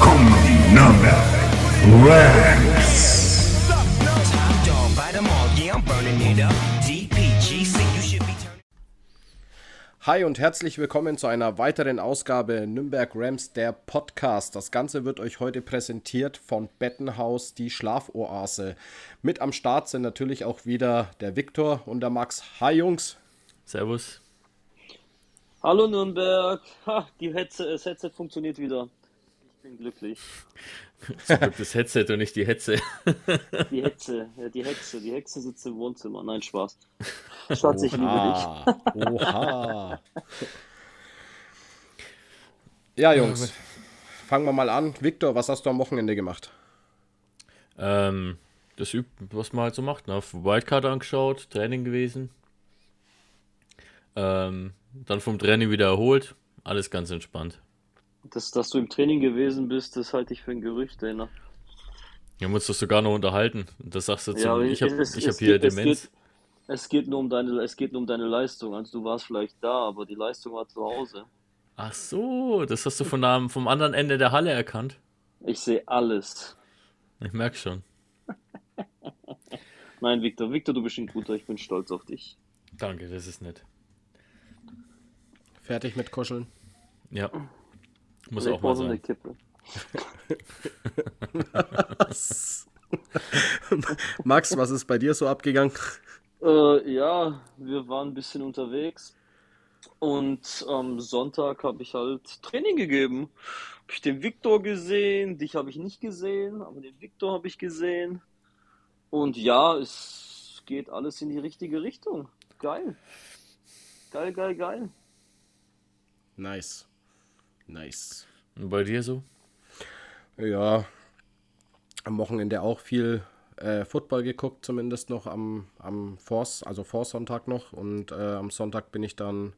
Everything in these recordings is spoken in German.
kommen die Nürnberg Ranks. Hi und herzlich willkommen zu einer weiteren Ausgabe Nürnberg Rams, der Podcast. Das Ganze wird euch heute präsentiert von Bettenhaus, die Schlafoase. Mit am Start sind natürlich auch wieder der Viktor und der Max. Hi Jungs. Servus. Hallo Nürnberg. Ha, die Hetze, das Headset funktioniert wieder. Ich bin glücklich. Zum Glück das Headset und nicht die Hetze. Die Hetze, ja, die Hexe, die Hexe sitzt im Wohnzimmer. Nein, Spaß. Schatz, ich liebe dich. Oha. Ja, Jungs. Fangen wir mal an. Viktor, was hast du am Wochenende gemacht? ähm, das übt, was man halt so macht. Ne? Auf Wildcard angeschaut, Training gewesen. Ähm, dann vom Training wieder erholt. Alles ganz entspannt. Das, dass du im Training gewesen bist, das halte ich für ein Gerücht, ey, ne? Wir haben uns das sogar noch unterhalten. Das sagst du zu aber mir. Ich habe es- ich hab es hier geht- es Demenz. geht- Es geht nur um deine, es geht nur um deine Leistung. Also du warst vielleicht da, aber die Leistung war zu Hause. Ach so, das hast du von einem, vom anderen Ende der Halle erkannt. Ich sehe alles. Ich merke schon. Nein, Victor, Victor, du bist ein guter. Ich bin stolz auf dich. Danke, das ist nett. Fertig mit Kuscheln? Ja. Muss ich auch mal brauche so eine sein. Kippe. Max, was ist bei dir so abgegangen? Äh, ja, wir waren ein bisschen unterwegs und am Sonntag habe ich halt Training gegeben. Habe ich den Viktor gesehen, dich habe ich nicht gesehen, aber den Viktor habe ich gesehen. Und ja, es geht alles in die richtige Richtung. Geil. Geil, geil, geil. Nice. Nice. Und bei dir so? Ja, am Wochenende auch viel äh, Football geguckt, zumindest noch am, am Force, also Vorsonntag noch. Und äh, am Sonntag bin ich dann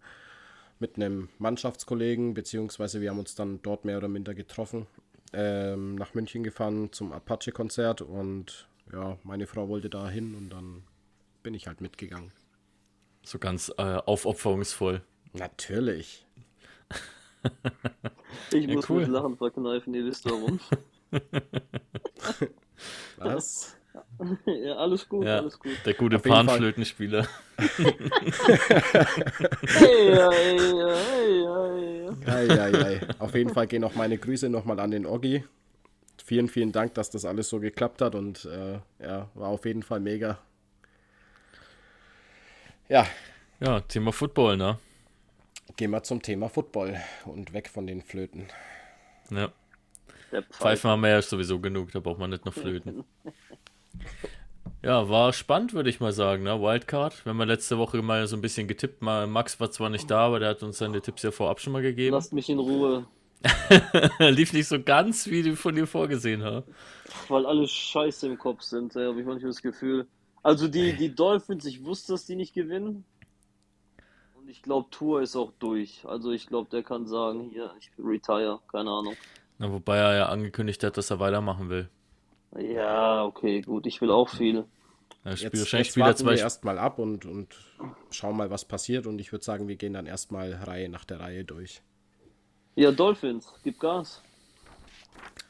mit einem Mannschaftskollegen, beziehungsweise wir haben uns dann dort mehr oder minder getroffen, ähm, nach München gefahren zum Apache-Konzert. Und ja, meine Frau wollte da hin und dann bin ich halt mitgegangen. So ganz äh, aufopferungsvoll. Natürlich. Ich Ja, muss cool. mit Lachen verkneifen, ihr wisst warum. Was? ja, alles gut, Ja, alles gut. der gute. Panflötenspieler. Auf jeden Fall gehen auch meine Grüße nochmal an den Oggi. Vielen, vielen Dank, dass das alles so geklappt hat und äh, ja, war auf jeden Fall mega. Ja, Ja, Thema Football, ne? Gehen wir zum Thema Football und weg von den Flöten. Ja. Pfeifen haben wir ja sowieso genug, da braucht man nicht noch Flöten. Ja, war spannend, würde ich mal sagen, ne? Wildcard. Wir haben ja letzte Woche mal so ein bisschen getippt. Mal, Max war zwar nicht da, aber der hat uns seine Tipps ja vorab schon mal gegeben. Lasst mich in Ruhe. Lief nicht so ganz, wie du von dir vorgesehen hast. Weil alle Scheiße im Kopf sind, habe ich manchmal das Gefühl. Also die, die Dolphins, ich wusste, dass die nicht gewinnen. Ich glaube, Tour ist auch durch. Also ich glaube, der kann sagen, hier, ich retire, keine Ahnung. Na, wobei er ja angekündigt hat, dass er weitermachen will. Ja, okay, gut, ich will auch viel. Er spielt Jetzt, wahrscheinlich jetzt wieder warten zwei wir erstmal ab und, und schauen mal, was passiert. Und ich würde sagen, wir gehen dann erstmal Reihe nach der Reihe durch. Ja, Dolphins, gib Gas.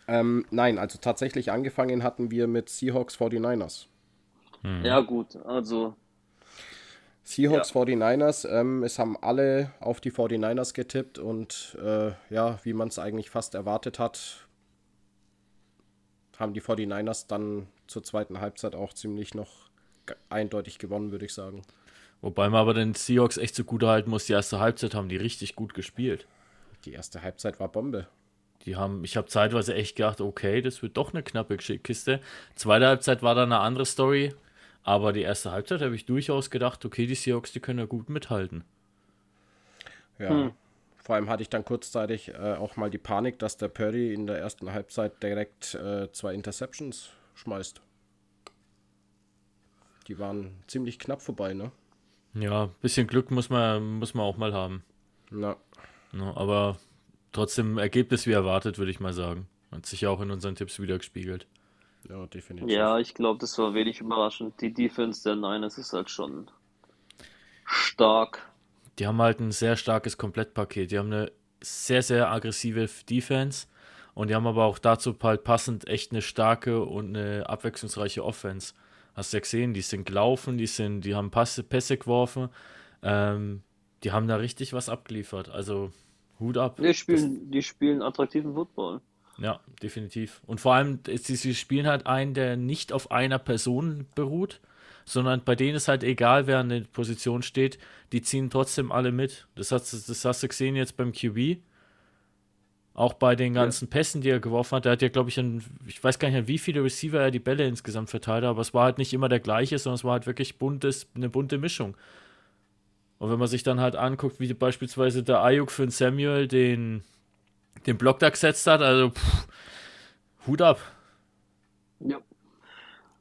Ähm, nein, also tatsächlich angefangen hatten wir mit Seahawks 49ers. Ja, gut, also Seahawks 49ers, ähm, es haben alle auf die 49ers getippt und äh, ja, wie man es eigentlich fast erwartet hat, haben die 49ers dann zur zweiten Halbzeit auch ziemlich noch eindeutig gewonnen, würde ich sagen. Wobei man aber den Seahawks echt so gut halten muss, die erste Halbzeit haben die richtig gut gespielt. Die erste Halbzeit war Bombe. Die haben, ich habe zeitweise echt gedacht, okay, das wird doch eine knappe Kiste. Zweite Halbzeit war dann eine andere Story, aber die erste Halbzeit habe ich durchaus gedacht, okay, die Seahawks, die können ja gut mithalten. Ja. Hm. Vor allem hatte ich dann kurzzeitig äh, auch mal die Panik, dass der Purdy in der ersten Halbzeit direkt äh, zwei Interceptions schmeißt. Die waren ziemlich knapp vorbei, ne? Ja, ein bisschen Glück muss man, muss man auch mal haben. Ja. ja aber trotzdem Ergebnis wie erwartet, würde ich mal sagen. Hat sich ja auch in unseren Tipps wieder gespiegelt. Ja, definitiv. Ja, ich glaube, das war wenig überraschend. Die Defense der Niners ist halt schon stark. Die haben halt ein sehr starkes Komplettpaket. Die haben eine sehr, sehr aggressive Defense und die haben aber auch dazu halt passend echt eine starke und eine abwechslungsreiche Offense. Hast du ja gesehen, die sind gelaufen, die sind, die haben Passe, Pässe geworfen, ähm, die haben da richtig was abgeliefert. Also Hut ab. Die spielen, die spielen attraktiven Football. Ja, definitiv. Und vor allem, sie, spielen halt einen, der nicht auf einer Person beruht, sondern bei denen ist halt egal, wer an der Position steht, die ziehen trotzdem alle mit. Das hast, das hast du gesehen jetzt beim QB. Auch bei den ganzen ja. Pässen, die er geworfen hat. Der hat ja, glaube ich, an, ich weiß gar nicht, an wie viele Receiver er die Bälle insgesamt verteilt hat, aber es war halt nicht immer der gleiche, sondern es war halt wirklich buntes, eine bunte Mischung. Und wenn man sich dann halt anguckt, wie beispielsweise der Ayuk für den Samuel den, den Block da gesetzt hat, also pff, Hut ab. Ja.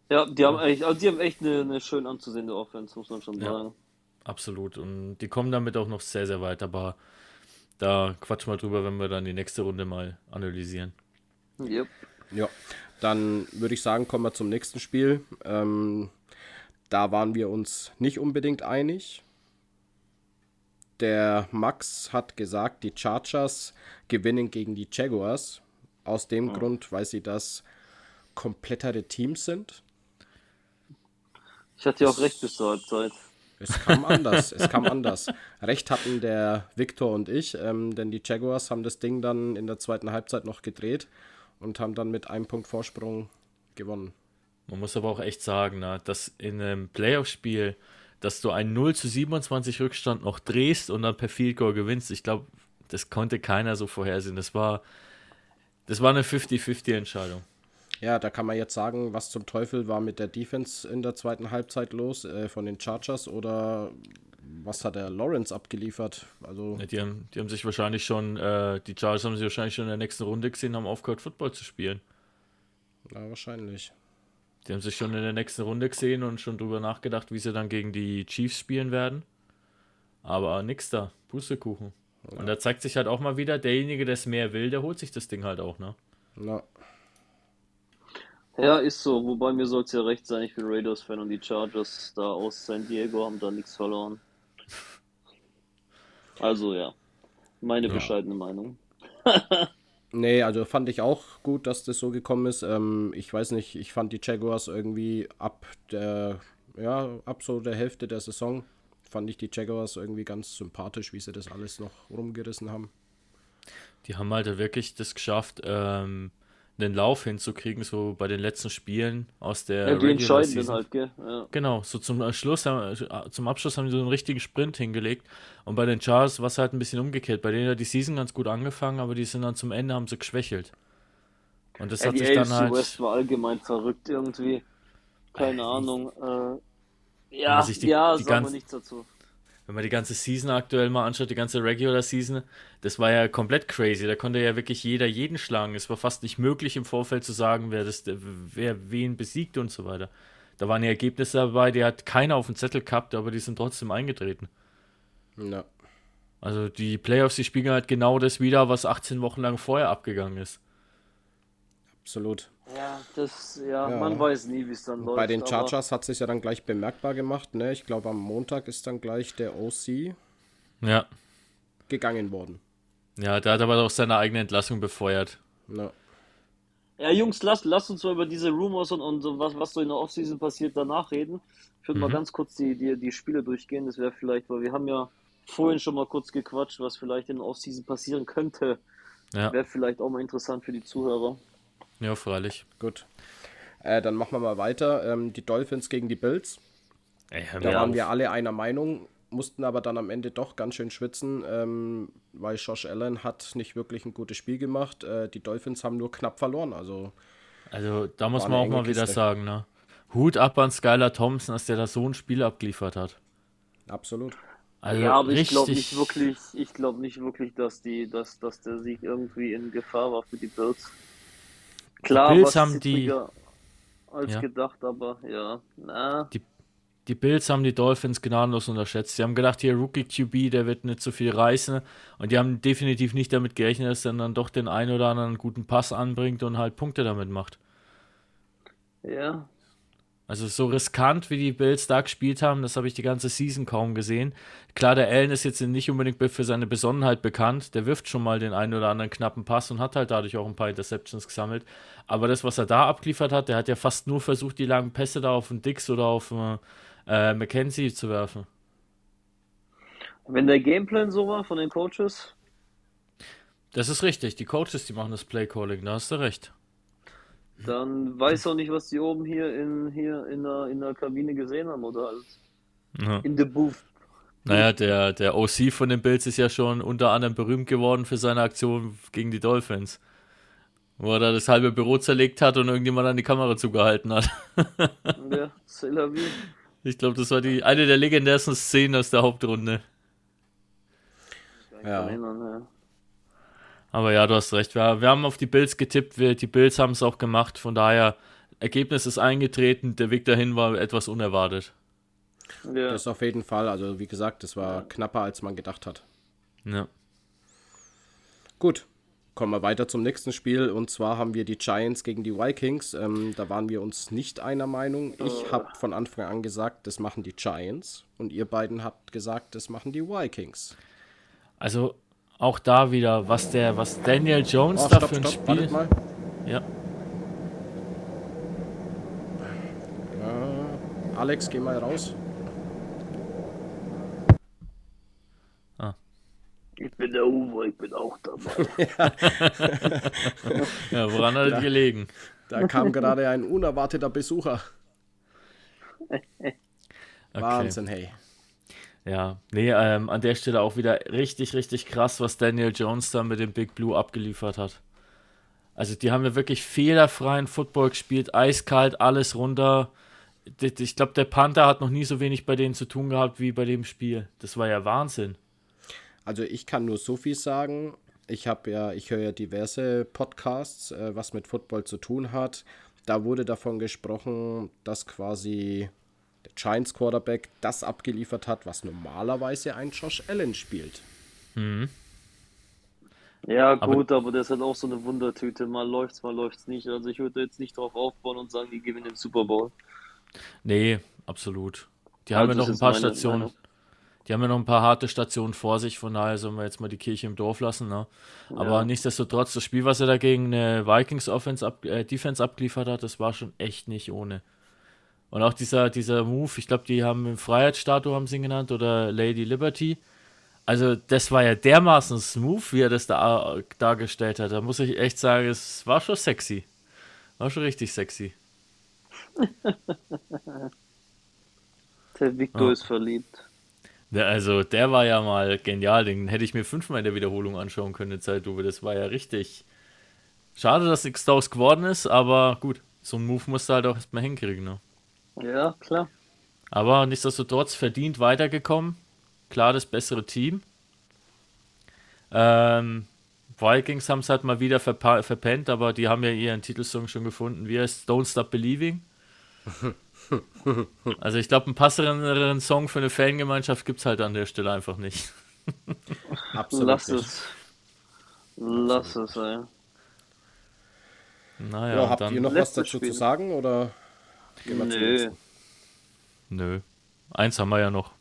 Ja, die haben echt, also die haben echt eine, eine schön anzusehende Offense, muss man schon sagen. Ja, absolut. Und die kommen damit auch noch sehr, sehr weit, aber da quatschen wir drüber, wenn wir dann die nächste Runde mal analysieren. Yep. Ja, dann würde ich sagen, kommen wir zum nächsten Spiel. Ähm, da waren wir uns nicht unbedingt einig. Der Max hat gesagt, die Chargers gewinnen gegen die Jaguars. Aus dem oh. Grund, weil sie das komplettere Teams sind. Ich hatte ja auch recht bis zur Halbzeit. Es kam anders, es kam anders. Recht hatten der Victor und ich, ähm, denn die Jaguars haben das Ding dann in der zweiten Halbzeit noch gedreht und haben dann mit einem Punkt Vorsprung gewonnen. Man muss aber auch echt sagen, na, dass in einem Playoff-Spiel dass du einen 0 zu 27 Rückstand noch drehst und dann per Field Goal gewinnst. Ich glaube, das konnte keiner so vorhersehen. Das war, das war eine 50-50 Entscheidung. Ja, da kann man jetzt sagen, was zum Teufel war mit der Defense in der zweiten Halbzeit los äh, von den Chargers oder was hat der Lawrence abgeliefert? Also ja, die, haben, die haben sich wahrscheinlich schon, äh, die Chargers haben sich wahrscheinlich schon in der nächsten Runde gesehen, haben aufgehört, Football zu spielen. Ja, wahrscheinlich. Die haben sich schon in der nächsten Runde gesehen und schon drüber nachgedacht, wie sie dann gegen die Chiefs spielen werden. Aber nix da. Pustekuchen. Ja. Und da zeigt sich halt auch mal wieder, derjenige, der es mehr will, der holt sich das Ding halt auch, ne? Ja. Ja, ist so. Wobei mir soll es ja recht sein, ich bin Raiders-Fan und die Chargers da aus San Diego haben da nichts verloren. Also ja, meine ja. bescheidene Meinung. Nee, also fand ich auch gut, dass das so gekommen ist. Ähm, ich weiß nicht, ich fand die Jaguars irgendwie ab der, ja, ab so der Hälfte der Saison fand ich die Jaguars irgendwie ganz sympathisch, wie sie das alles noch rumgerissen haben. Die haben halt wirklich das geschafft, ähm, einen Lauf hinzukriegen, so bei den letzten Spielen aus der ja, die entscheidenden halt, gell? Ja. Genau, so zum Schluss, äh, zum Abschluss haben die so einen richtigen Sprint hingelegt und bei den Chargers war es halt ein bisschen umgekehrt. Bei denen hat die Season ganz gut angefangen, aber die sind dann zum Ende, haben sie geschwächelt. Und das ja, hat sich dann halt... West war allgemein verrückt irgendwie. Keine Ey, Ahnung. Äh, ja, die, ja, die sagen wir nichts dazu wenn man die ganze Season aktuell mal anschaut, die ganze Regular Season, das war ja komplett crazy. Da konnte ja wirklich jeder jeden schlagen. Es war fast nicht möglich im Vorfeld zu sagen, wer, das, wer wen besiegt und so weiter. Da waren ja Ergebnisse dabei, die hat keiner auf dem Zettel gehabt, aber die sind trotzdem eingetreten. Ja. Also die Playoffs, die spiegeln halt genau das wieder, was 18 Wochen lang vorher abgegangen ist. Absolut. Ja, das, ja, ja. man weiß nie, wie es dann läuft. Bei den Chargers hat sich ja dann gleich bemerkbar gemacht, ne? Ich glaube, am Montag ist dann gleich der OC ja. gegangen worden. Ja, der hat aber auch seine eigene Entlassung befeuert. Ja. Ja, Jungs, lasst, lasst uns mal über diese Rumors und, und was, was so in der Offseason passiert danach reden. Ich würde mhm. mal ganz kurz die, die, die Spiele durchgehen. Das wäre vielleicht, weil wir haben ja vorhin schon mal kurz gequatscht, was vielleicht in der Offseason passieren könnte. Ja. Wäre vielleicht auch mal interessant für die Zuhörer. Ja, freilich. Gut. Äh, dann machen wir mal weiter. Ähm, die Dolphins gegen die Bills. Ey, hör Da mir waren auf. wir alle einer Meinung, mussten aber dann am Ende doch ganz schön schwitzen, ähm, weil Josh Allen hat nicht wirklich ein gutes Spiel gemacht. Äh, die Dolphins haben nur knapp verloren. Also Also da muss man auch mal enge wieder Kiste. sagen, ne? Hut ab an Skylar Thompson, dass der da so ein Spiel abgeliefert hat. absolut. Also ja, aber ich richtig, glaube nicht wirklich, ich glaube nicht wirklich, dass die, dass, dass der Sieg irgendwie in Gefahr war für die Bills. Klar, Bills was haben die- als Ja. gedacht, aber ja, na, Die Bills haben die Dolphins gnadenlos unterschätzt. Sie haben gedacht, hier Rookie QB, der wird nicht so viel reißen. Und die haben definitiv nicht damit gerechnet, dass er dann doch den einen oder anderen guten Pass anbringt und halt Punkte damit macht. ja, Also so riskant, wie die Bills da gespielt haben, das habe ich die ganze Season kaum gesehen. Klar, der Allen ist jetzt nicht unbedingt für seine Besonnenheit bekannt. Der wirft schon mal den einen oder anderen knappen Pass und hat halt dadurch auch ein paar Interceptions gesammelt. Aber das, was er da abgeliefert hat, der hat ja fast nur versucht, die langen Pässe da auf den Dix oder auf äh, äh, McKenzie zu werfen. wenn der Gameplan so war von den Coaches, Das ist richtig. Die Coaches, die machen das Playcalling, da hast du recht. Dann weiß auch nicht, was die oben hier in, hier in der, in der Kabine gesehen haben oder halt Ja. in the booth. Naja, der, der OC von den Bills ist ja schon unter anderem berühmt geworden für seine Aktion gegen die Dolphins. Wo er da das halbe Büro zerlegt hat und irgendjemand an die Kamera zugehalten hat. Ja, c'est la vie. Ich glaube, das war die eine der legendärsten Szenen aus der Hauptrunde. Ja. mich erinnern, ja. Aber ja, du hast recht. Wir, wir haben auf die Bills getippt. Wir, die Bills haben es auch gemacht. Von daher, Ergebnis ist eingetreten. Der Weg dahin war etwas unerwartet. Ja. Das auf jeden Fall. Also wie gesagt, das war knapper, als man gedacht hat. Ja. Gut, kommen wir weiter zum nächsten Spiel. Und zwar haben wir die Giants gegen die Vikings. Ähm, da waren wir uns nicht einer Meinung. Ich habe von Anfang an gesagt, das machen die Giants. Und ihr beiden habt gesagt, das machen die Vikings. Also auch da wieder, was der, was Daniel Jones Oh, da stopp, für ein stopp, Spiel. wartet mal. Ja. Alex, geh mal raus. Ich bin der Uwe, ich bin auch dabei. ja, woran hat er gelegen? Da kam gerade ein unerwarteter Besucher. Okay. Wahnsinn, hey. Ja, nee, ähm, an der Stelle auch wieder richtig, richtig krass, was Daniel Jones da mit dem Big Blue abgeliefert hat. Also die haben ja wirklich fehlerfreien Football gespielt, eiskalt, alles runter. Ich glaube, der Panther hat noch nie so wenig bei denen zu tun gehabt wie bei dem Spiel. Das war ja Wahnsinn. Also ich kann nur so viel sagen. Ich habe ja, ich höre ja diverse Podcasts, äh, was mit Football zu tun hat. Da wurde davon gesprochen, dass quasi Giants Quarterback das abgeliefert hat, was normalerweise ein Josh Allen spielt. Ja, gut, aber, das ist halt auch so eine Wundertüte. Mal läuft's, mal läuft's nicht. Also ich würde jetzt nicht drauf aufbauen und sagen, die gewinnen den Super Bowl. Nee, absolut. Die haben ja Also noch ein paar meine Stationen. Meinung. Die haben ja noch ein paar harte Stationen vor sich, von daher sollen wir jetzt mal die Kirche im Dorf lassen. Ne? Aber Ja. nichtsdestotrotz, das Spiel, was er da gegen eine Vikings Offense ab, äh, Defense abgeliefert hat, das war schon echt nicht ohne. Und auch dieser, dieser Move, ich glaube, die haben im Freiheitsstatue haben sie ihn genannt oder Lady Liberty. Also, das war ja dermaßen smooth, wie er das da dargestellt hat. Da muss ich echt sagen, es war schon sexy. War schon richtig sexy. Der Victor Ja. ist verliebt. Der, also, der war ja mal genial. Den hätte ich mir fünfmal in der Wiederholung anschauen können, in Zeitlupe. Das war ja richtig. Schade, dass nichts daraus geworden ist, aber gut. So einen Move musst du halt auch erstmal hinkriegen. Ne? Ja, klar. Aber nichtsdestotrotz verdient weitergekommen. Klar, das bessere Team. Ähm, Vikings haben es halt mal wieder verpa- verpennt, aber die haben ja ihren Titelsong schon gefunden. Wie heißt Don't Stop Believing? Also ich glaube, einen passenderen Song für eine Fangemeinschaft gibt es halt an der Stelle einfach nicht. Absolut Lass nicht. es. Lass es, ey. Naja, Ja, habt dann, ihr noch was dazu Spiel. zu sagen oder Nö. Nö. Eins haben wir ja noch.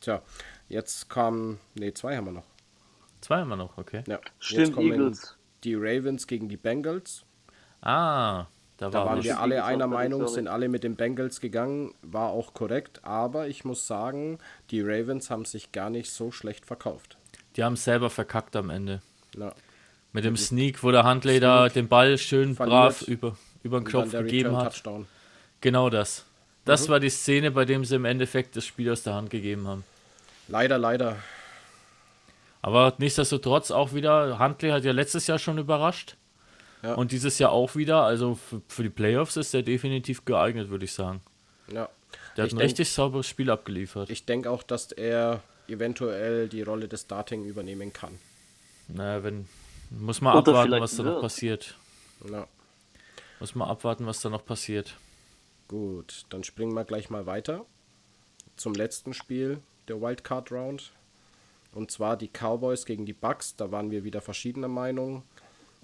Tja, jetzt kam, nee, zwei haben wir noch. Zwei haben wir noch, okay. Ja, jetzt Stimmt, kommen Eagles. die Ravens gegen die Bengals. Ah, da, Da war waren wir alle einer Meinung, sind alle mit den Bengals gegangen, war auch korrekt, aber ich muss sagen, die Ravens haben sich gar nicht so schlecht verkauft. Die haben es selber verkackt am Ende. Ja, Mit dem Sneak, wo der Huntley da den Ball schön brav über, über den der gegeben hat. Touchdown. Genau das. Das Mhm. war die Szene, bei dem sie im Endeffekt das Spiel aus der Hand gegeben haben. Leider, leider. Aber nichtsdestotrotz auch wieder, Huntley hat ja letztes Jahr schon überrascht. Ja. Und dieses Jahr auch wieder. Also für, für die Playoffs ist er definitiv geeignet, würde ich sagen. Ja. Der hat Ich ein denk- richtig sauberes Spiel abgeliefert. Ich denke auch, dass er eventuell die Rolle des Starting übernehmen kann. naja, wenn. Muss man Oder abwarten, was da noch passiert. Ja. Muss man abwarten, was da noch passiert. Gut, dann springen wir gleich mal weiter zum letzten Spiel der Wildcard Round. Und zwar die Cowboys gegen die Bucks. Da waren wir wieder verschiedener Meinung.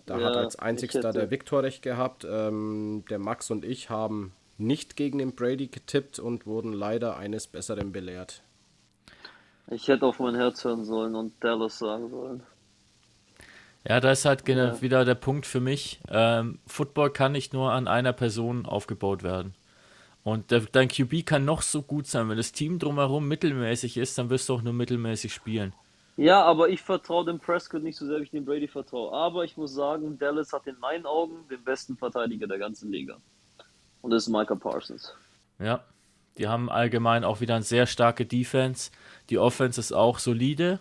Da Ja, hat als einzigster der Victor recht gehabt. Ähm, der Max und ich haben nicht gegen den Brady getippt und wurden leider eines Besseren belehrt. Ich hätte auf mein Herz hören sollen und Dallas sagen sollen. Ja, da ist halt gena- Ja. wieder der Punkt für mich. Ähm, Football kann nicht nur an einer Person aufgebaut werden. Und dein QB kann noch so gut sein. Wenn das Team drumherum mittelmäßig ist, dann wirst du auch nur mittelmäßig spielen. Ja, aber ich vertraue dem Prescott nicht so sehr, wie ich dem Brady vertraue. Aber ich muss sagen, Dallas hat in meinen Augen den besten Verteidiger der ganzen Liga. Und das ist Micah Parsons. Ja. Die haben allgemein auch wieder eine sehr starke Defense. Die Offense ist auch solide.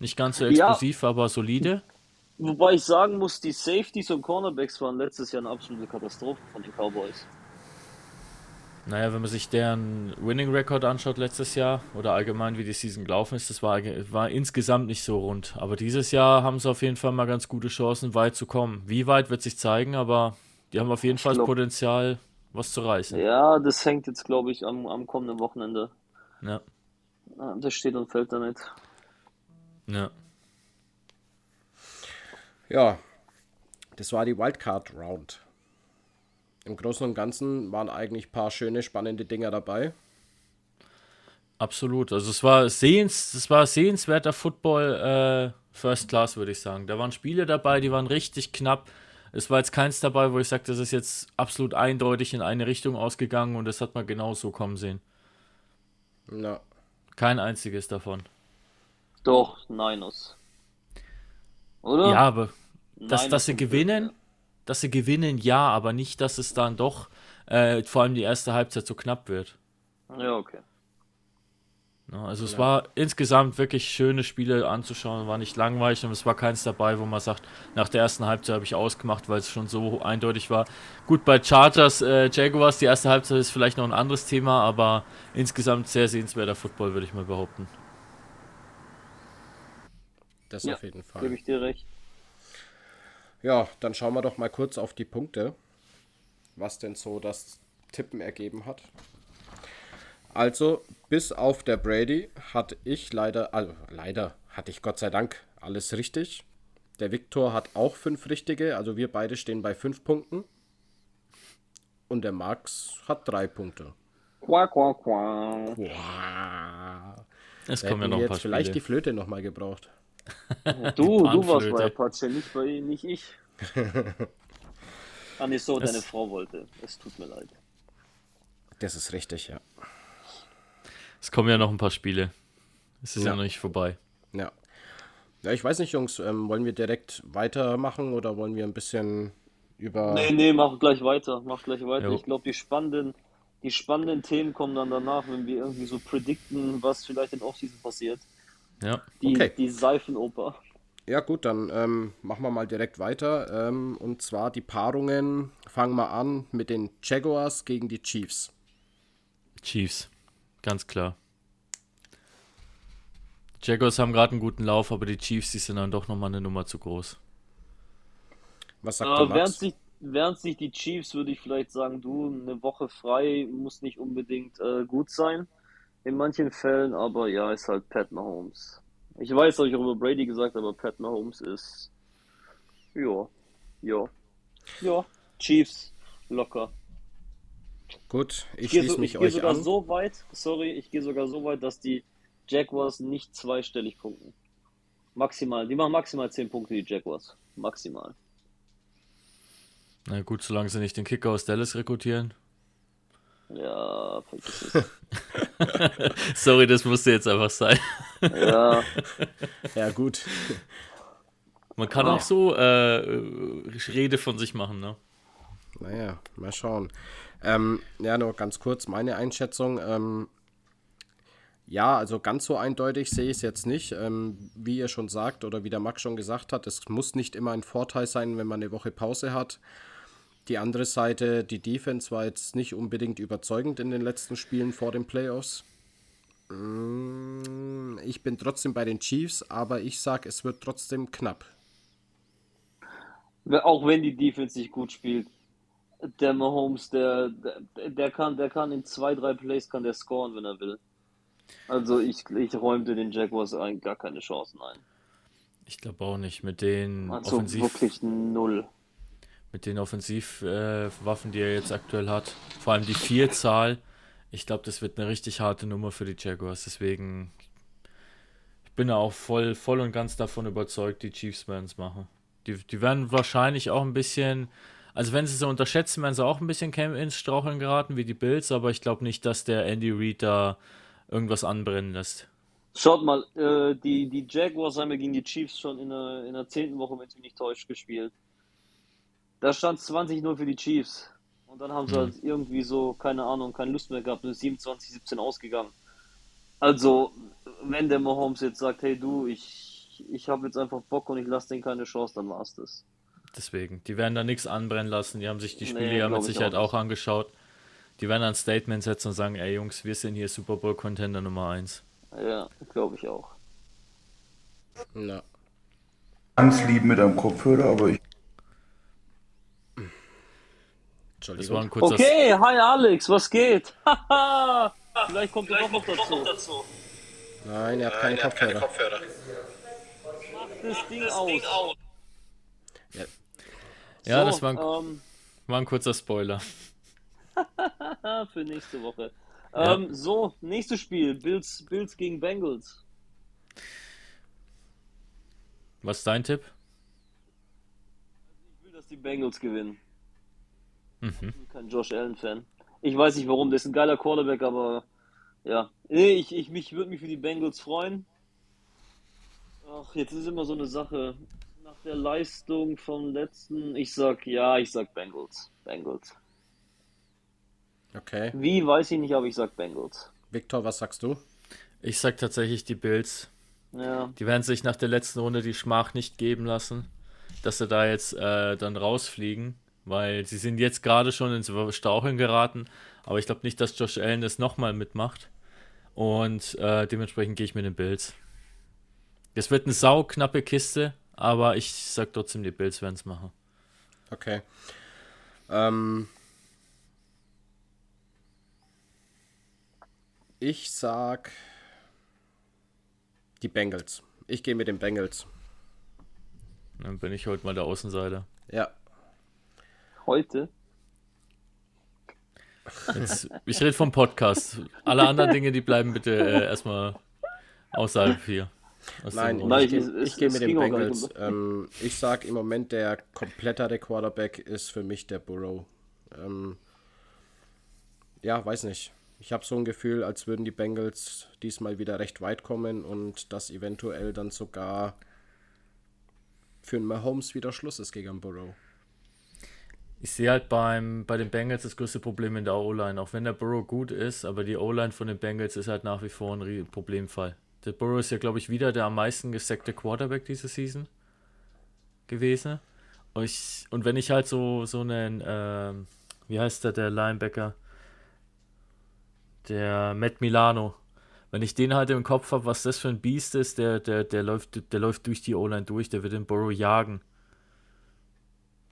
Nicht ganz so Ja. explosiv, aber solide. Wobei ich sagen muss, die Safeties und Cornerbacks waren letztes Jahr eine absolute Katastrophe von den Cowboys. Naja, wenn man sich deren Winning Record anschaut letztes Jahr oder allgemein wie die Season gelaufen ist, das war, war insgesamt nicht so rund. Aber dieses Jahr haben sie auf jeden Fall mal ganz gute Chancen, weit zu kommen. Wie weit wird sich zeigen, aber die haben auf jeden Fall das glaub- Potenzial, was zu reißen. Ja, das hängt jetzt, glaube ich, am, am kommenden Wochenende. Ja. Das steht und fällt damit. ja. Ja, das war die Wildcard Round. Im Großen und Ganzen waren eigentlich ein paar schöne, spannende Dinger dabei. Absolut. Also es war sehens, es war sehenswerter Football äh, First Class, würde ich sagen. Da waren Spiele dabei, die waren richtig knapp. Es war jetzt keins dabei, wo ich sage, das ist jetzt absolut eindeutig in eine Richtung ausgegangen und das hat man genau so kommen sehen. Ja, Kein einziges davon. Doch, Niners. Oder? Ja, aber dass, dass sie gewinnen, dass sie gewinnen, ja, aber nicht, dass es dann doch äh, vor allem die erste Halbzeit so knapp wird. Ja, okay. Ja, also es war insgesamt wirklich schöne Spiele anzuschauen, war nicht langweilig und es war keins dabei, wo man sagt, nach der ersten Halbzeit habe ich ausgemacht, weil es schon so eindeutig war. Gut, bei Chargers, äh, Jaguars, die erste Halbzeit ist vielleicht noch ein anderes Thema, aber insgesamt sehr sehenswerter Football, würde ich mal behaupten. das Ja, auf jeden Fall. Gebe ich dir recht. Ja, dann schauen wir doch mal kurz auf die Punkte, was denn so das Tippen ergeben hat. Also, bis auf der Brady hatte ich leider, also leider hatte ich Gott sei Dank alles richtig. Der Viktor hat auch fünf richtige, also wir beide stehen bei fünf Punkten. Und der Max hat drei Punkte. Quack, quack. Wow. Es kommen ja noch wir ein paar jetzt vielleicht die. Flöte nochmal gebraucht. Du, du warst bei Apache, nicht bei nicht ich. ah, nee, so, deine Frau wollte. Es tut mir leid. Das ist richtig, ja. Es kommen ja noch ein paar Spiele. Es ist ja, Ja. noch nicht vorbei. Ja. Ja, ich weiß nicht, Jungs, ähm, wollen wir direkt weitermachen oder wollen wir ein bisschen über. Nee, nee, mach gleich weiter. Mach gleich weiter. Jo. Ich glaube, die spannenden, die spannenden Themen kommen dann danach, wenn wir irgendwie so predikten, was vielleicht in Offseason passiert. Ja. Die, Okay. die Seifenoper. Ja, gut, dann ähm, machen wir mal direkt weiter. Ähm, und zwar die Paarungen. Fangen wir an mit den Jaguars gegen die Chiefs. Chiefs. Ganz klar. Die Jaguars haben gerade einen guten Lauf, aber die Chiefs, die sind dann doch nochmal eine Nummer zu groß. Was sagt Äh, während, Max? sich, während sich die Chiefs, würde ich vielleicht sagen, du, eine Woche frei muss nicht unbedingt äh, gut sein. In manchen Fällen, aber ja, ist halt Pat Mahomes. Ich weiß, habe ich auch über Brady gesagt, aber Pat Mahomes ist. Ja, ja, ja. Chiefs, locker. Gut, ich Ich gehe schließe so, mich ich gehe euch sogar an. so weit, sorry, ich gehe sogar so weit, dass die Jaguars nicht zweistellig punkten. Maximal, die machen maximal 10 Punkte, die Jaguars. Maximal. Na gut, solange sie nicht den Kicker aus Dallas rekrutieren. Ja, vergiss es. Sorry, das musste jetzt einfach sein. Ja, Ja, gut. Man kann auch so äh, Rede von sich machen, ne? Naja, mal schauen. Ähm, ja, nur ganz kurz meine Einschätzung. Ähm, ja, also ganz so eindeutig sehe ich es jetzt nicht. Ähm, wie ihr schon sagt oder wie der Max schon gesagt hat, es muss nicht immer ein Vorteil sein, wenn man eine Woche Pause hat. Die andere Seite, die Defense war jetzt nicht unbedingt überzeugend in den letzten Spielen vor den Playoffs. Mm, ich bin trotzdem bei den Chiefs, aber ich sage, es wird trotzdem knapp. Auch wenn die Defense nicht gut spielt. Der Mahomes, der, der, der, kann, der kann in zwei, drei Plays kann der scoren, wenn er will. Also ich, ich räumte den Jaguars eigentlich gar keine Chancen ein. Ich glaube auch nicht. Mit den Also Offensiv, wirklich null. Mit den Offensivwaffen, die er jetzt aktuell hat, vor allem die Vielzahl, ich glaube, das wird eine richtig harte Nummer für die Jaguars. Deswegen ich bin da auch voll, voll und ganz davon überzeugt, die Chiefs werden es machen. Die, die werden wahrscheinlich auch ein bisschen, also wenn sie so unterschätzen, werden sie auch ein bisschen ins Straucheln geraten wie die Bills, aber ich glaube nicht, dass der Andy Reid da irgendwas anbrennen lässt. Schaut mal, äh, die, die Jaguars haben ja gegen die Chiefs schon in der, in der zehnten Woche, wenn ich mich nicht täusche, gespielt. Da stand 20-0 für die Chiefs. Und dann haben sie halt irgendwie so, keine Ahnung, keine Lust mehr gehabt und ist 27-17 ausgegangen. Also, wenn der Mahomes jetzt sagt, hey du, ich, ich habe jetzt einfach Bock und ich lasse denen keine Chance, dann war's das. Deswegen, die werden da nichts anbrennen lassen. Die haben sich die Nee, Spiele ja mit Sicherheit auch auch angeschaut. Die werden ein Statement setzen und sagen, ey Jungs, wir sind hier Super Bowl Contender Nummer 1. Ja, glaube ich auch. Ja. Ganz lieb mit einem Kopfhörer, aber ich Das war Entschuldigung. ein kurzer Okay, hi Alex, was geht? Vielleicht kommt er doch noch dazu. Nein, er hat keine Kopfhörer. Mach das Ding aus. Ja, So, das war ein, ähm, war ein kurzer Spoiler. für nächste Woche. Ähm, so, nächstes Spiel. Bills, Bills gegen Bengals. Was ist dein Tipp? Ich will, dass die Bengals gewinnen. Mhm. Ich bin kein Josh Allen-Fan. Ich weiß nicht warum, der ist ein geiler Quarterback, aber ja. Nee, ich, ich mich würde mich für die Bengals freuen. Ach, jetzt ist immer so eine Sache. Nach der Leistung vom letzten, ich sag ja, ich sag Bengals. Bengals. Okay. Wie, weiß ich nicht, aber ich sag Bengals. Victor, was sagst du? Ich sag tatsächlich die Bills. Ja, Die werden sich nach der letzten Runde die Schmach nicht geben lassen, dass sie da jetzt äh, dann rausfliegen, weil sie sind jetzt gerade schon ins Staucheln geraten, aber ich glaube nicht, dass Josh Allen das nochmal mitmacht. Und äh, dementsprechend gehe ich mit den Bills. Das wird eine sauknappe Kiste, aber ich sag trotzdem, die Bills werden es machen. Okay. Ähm, ich sag die Bengals. Ich gehe mit den Bengals. Dann bin ich heute mal der Außenseiter. Ja. Heute. Jetzt, ich rede vom Podcast. Alle anderen Dinge, die bleiben bitte äh, erstmal außerhalb hier. Nein. Nein, ich, gehe- es- ich gehe mit den Bengals. Ähm, ich sag im Moment, der komplettere Quarterback ist für mich der Burrow. Ähm, ja, weiß nicht. Ich habe so ein Gefühl, als würden die Bengals diesmal wieder recht weit kommen und dass eventuell dann sogar für einen Mahomes wieder Schluss ist gegen Burrow. Ich sehe halt beim, bei den Bengals das größte Problem in der O-Line. Auch wenn der Burrow gut ist, aber die O-Line von den Bengals ist halt nach wie vor ein Problemfall. Der Burrow ist ja, glaube ich, wieder der am meisten gesackte Quarterback diese Season gewesen. Und, ich, und wenn ich halt so, so einen, ähm, wie heißt der, der Linebacker? Der Matt Milano. Wenn ich den halt im Kopf habe, was das für ein Biest ist, der, der, der, läuft, der läuft durch die O-Line durch, der wird den Burrow jagen.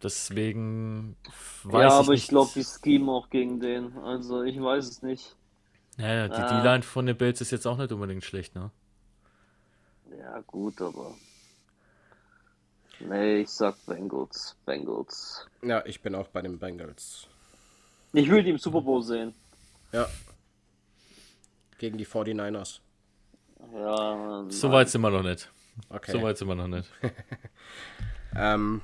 Deswegen weiß ja, ich aber nicht. ich glaube, die schemen auch gegen den. Also, ich weiß es nicht. Naja, die Ah. D-Line von den Bills ist jetzt auch nicht unbedingt schlecht, ne? Ja, gut, aber. Nee, ich sag Bengals. Bengals. Ja, ich bin auch bei den Bengals. Ich will die im Super Bowl sehen. Ja. Gegen die 49ers. Ja, So weit sind wir noch nicht. Okay. So weit sind wir noch nicht. Ähm,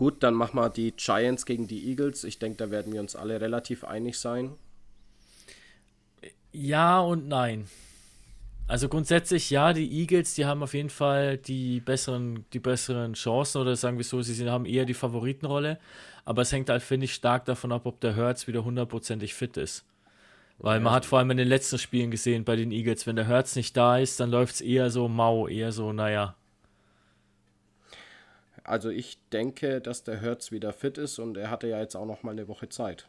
gut, dann machen wir die Giants gegen die Eagles. Ich denke, da werden wir uns alle relativ einig sein. Ja und nein. Also grundsätzlich ja, die Eagles, die haben auf jeden Fall die besseren, die besseren Chancen oder sagen wir so, sie haben eher die Favoritenrolle. Aber es hängt halt, finde ich, stark davon ab, ob der Hertz wieder hundertprozentig fit ist. Weil man hat vor allem in den letzten Spielen gesehen bei den Eagles, wenn der Hertz nicht da ist, dann läuft es eher so mau, eher so, naja. Also ich denke, dass der Hertz wieder fit ist und er hatte ja jetzt auch noch mal eine Woche Zeit.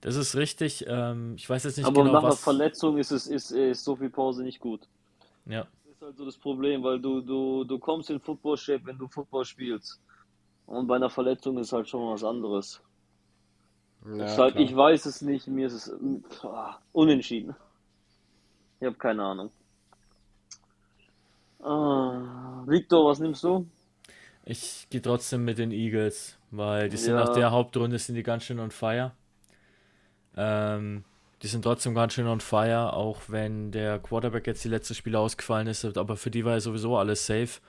Das ist richtig. Ähm, ich weiß jetzt nicht Aber genau, nach einer was. Verletzung ist es ist, ist so viel Pause nicht gut. Ja, Das ist halt so das Problem, weil du, du, du kommst in Football-Shape, wenn du Football spielst. Und bei einer Verletzung ist halt schon was anderes. Ja, Deshalb, ich weiß es nicht, mir ist es mm, ah, unentschieden. Ich habe keine Ahnung. Ah, Victor, was nimmst du? ich gehe trotzdem mit den Eagles, weil die sind Ja. nach der Hauptrunde sind die ganz schön on fire. Ähm, die sind trotzdem ganz schön on fire, auch wenn der Quarterback jetzt die letzten Spiele ausgefallen ist, aber für die war ja sowieso alles safe.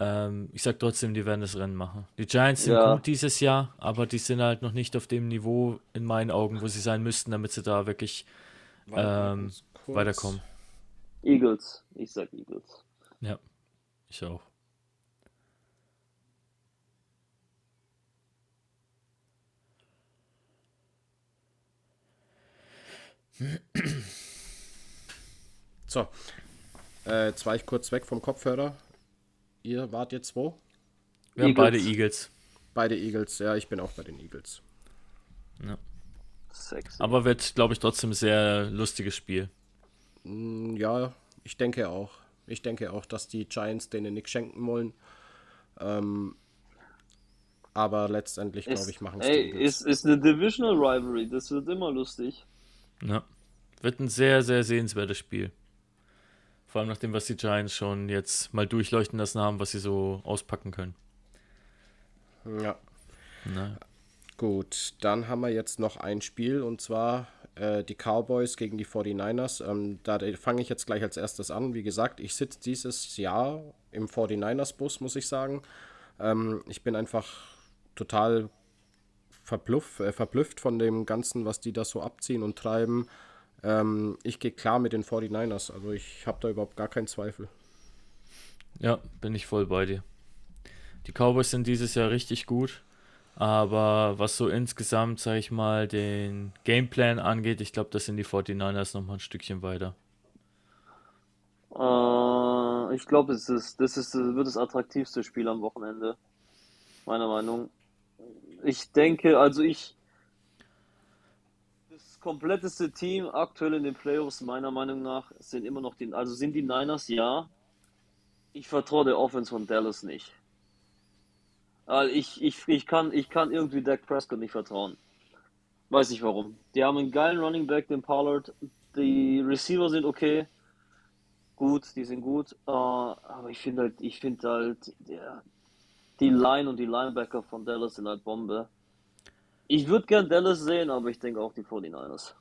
Ähm, ich sag trotzdem, die werden das Rennen machen. Die Giants sind Ja. gut dieses Jahr, aber die sind halt noch nicht auf dem Niveau in meinen Augen, wo sie sein müssten, damit sie da wirklich ähm, weiterkommen. Eagles. Ich sag Eagles. Ja, ich auch. So, äh, jetzt war ich kurz weg vom Kopfhörer. Ihr wart jetzt wo? Wir haben Eagles. beide Eagles. Beide Eagles. Ja, ich bin auch bei den Eagles. Sexy. Aber wird, glaube ich, trotzdem ein sehr lustiges Spiel. Mm, Ja, ich denke auch. Ich denke auch, dass die Giants denen nichts schenken wollen. Ähm, aber letztendlich, Ist, glaube ich, machen es ey, ist, ist eine Divisional Rivalry. Das wird immer lustig. Ja. Wird ein sehr, sehr sehenswertes Spiel. Vor allem nach dem, was die Giants schon jetzt mal durchleuchten lassen haben, was sie so auspacken können. Ja. Na, Gut, dann haben wir jetzt noch ein Spiel und zwar äh, die Cowboys gegen die 49ers. Ähm, da fange ich jetzt gleich als erstes an. Wie gesagt, ich sitze dieses Jahr im 49ers-Bus, muss ich sagen. Ähm, ich bin einfach total verbluff, äh, verblüfft von dem Ganzen, was die da so abziehen und treiben. Ähm, ich gehe klar mit den 49ers, also ich habe da überhaupt gar keinen Zweifel. ja, bin ich voll bei dir. Die Cowboys sind dieses Jahr richtig gut. Aber was so insgesamt, sag ich mal, den Gameplan angeht, ich glaube, das sind die 49ers nochmal ein Stückchen weiter. Äh, ich glaube, das ist, das ist, wird das attraktivste Spiel am Wochenende. Meiner Meinung. Ich denke, also ich. Das kompletteste Team aktuell in den Playoffs, meiner Meinung nach, sind immer noch die. Also sind die Niners, ja. Ich vertraue der Offense von Dallas nicht. Also ich, ich, ich, kann, ich kann irgendwie Dak Prescott nicht vertrauen. Weiß nicht warum. Die haben einen geilen Running Back, den Pollard. Die Receiver sind okay gut, die sind gut, äh, aber ich finde halt, ich finde halt, der, die Line und die Linebacker von Dallas sind halt Bombe. Ich würde gern Dallas sehen, aber ich denke auch die 49ers.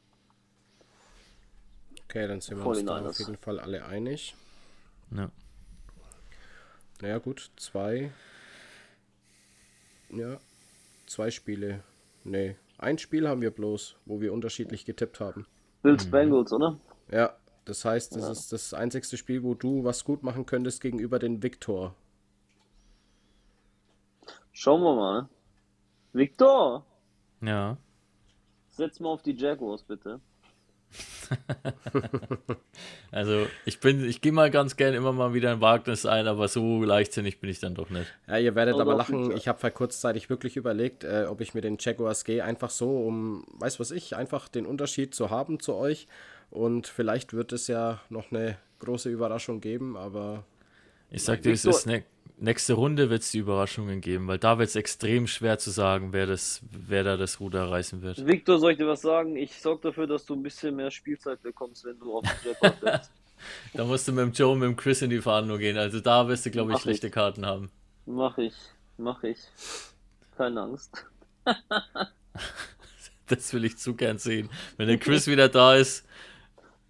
Okay, dann sind wir uns da 49ers. auf jeden Fall alle einig. Ja. Naja, gut, zwei. Ja, zwei Spiele. Nee, ein Spiel haben wir bloß, wo wir unterschiedlich getippt haben. Bills Bengals, oder? Ja, das heißt, das Ja. ist das einzigste Spiel, wo du was gut machen könntest gegenüber den Victor. Schauen wir mal. Victor, Ja. setz mal auf die Jaguars, bitte. Also ich bin, ich gehe mal ganz gern immer mal wieder ein Wagnis ein, aber so leichtsinnig bin ich dann doch nicht. Ja, ihr werdet aber auf lachen. Ich habe vor kurzzeitig wirklich überlegt, äh, ob ich mir den Jaguars gehe, einfach so, um, weiß was ich, einfach den Unterschied zu haben zu euch. Und vielleicht wird es ja noch eine große Überraschung geben, aber Ich sag dir, es ist ne nächste Runde wird es die Überraschungen geben, weil da wird es extrem schwer zu sagen, wer das, wer da das Ruder reißen wird. Victor, soll ich dir was sagen? Ich sorge dafür, dass du ein bisschen mehr Spielzeit bekommst, wenn du auf die Jaguars setzt. Da musst du mit dem Joe und mit dem Chris in die Verhandlung gehen. Also da wirst du, glaube ich, schlechte Karten haben. Mach ich, mach ich. Keine Angst. Das will ich zu gern sehen. Wenn der Chris wieder da ist,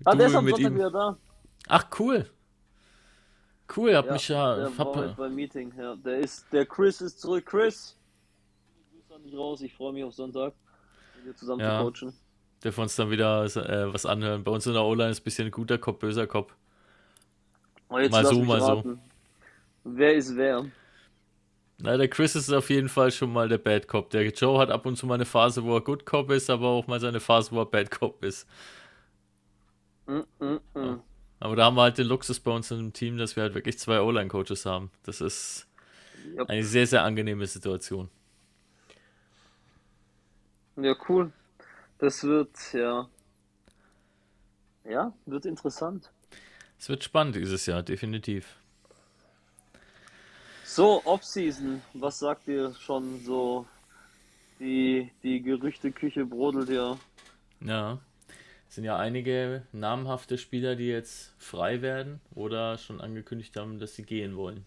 Ah, der ist am Sonntag wieder da. Ach, cool. Cool, hab Ja, mich ja. der Hab, war beim Meeting. Ja, der ist, der Chris ist zurück. Chris, Grüße an dich raus. Ich freue mich auf Sonntag, mit dir zusammen Ja. zu coachen. Dürfen wir uns dann wieder äh, was anhören. Bei uns in der O-Line ist ein bisschen guter Kopf, böser Kopf. Oh, Mal so, mal so. raten. Wer ist wer? Na, der Chris ist auf jeden Fall schon mal der Bad Cop. Der Joe hat ab und zu mal eine Phase, wo er Good Cop ist, aber auch mal seine Phase, wo er Bad Cop ist. Mm, mm, mm. Aber da haben wir halt den Luxus bei uns im Team, dass wir halt wirklich zwei O-Line-Coaches haben. Das ist Yep. eine sehr, sehr angenehme Situation. Ja, cool. Das wird, ja. Ja, wird interessant. Es wird spannend dieses Jahr, definitiv. So, Offseason, was sagt ihr schon so? Die, die Gerüchteküche brodelt ja. Ja. Es sind ja einige namhafte Spieler, die jetzt frei werden oder schon angekündigt haben, dass sie gehen wollen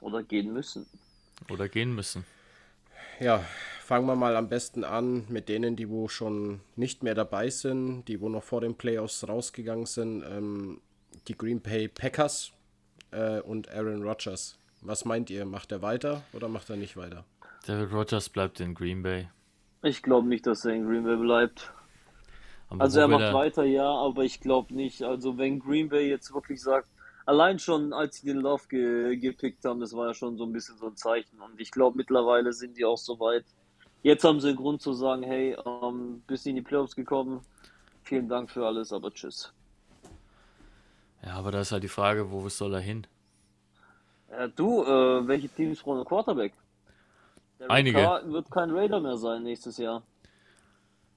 Oder gehen müssen. oder gehen müssen. Ja, fangen wir mal am besten an mit denen, die wo schon nicht mehr dabei sind, die wo noch vor den Playoffs rausgegangen sind. Ähm, die Green Bay Packers äh, und Aaron Rodgers. Was meint ihr? Macht er weiter oder macht er nicht weiter? David Rogers bleibt in Green Bay. Ich glaube nicht, dass er in Green Bay bleibt. Also er macht weiter, ja, aber ich glaube nicht. Also wenn Green Bay jetzt wirklich sagt, allein schon als sie den Love ge gepickt haben, das war ja schon so ein bisschen so ein Zeichen. Und ich glaube mittlerweile sind die auch so weit. Jetzt haben sie einen Grund zu sagen, hey, ähm, bist in die Playoffs gekommen. Vielen Dank für alles, aber tschüss. Ja, aber da ist halt die Frage, wo soll er hin? Ja, du, äh, welche Teams brauchen einen Quarterback? Derek Einige. Carr wird kein Raider mehr sein nächstes Jahr.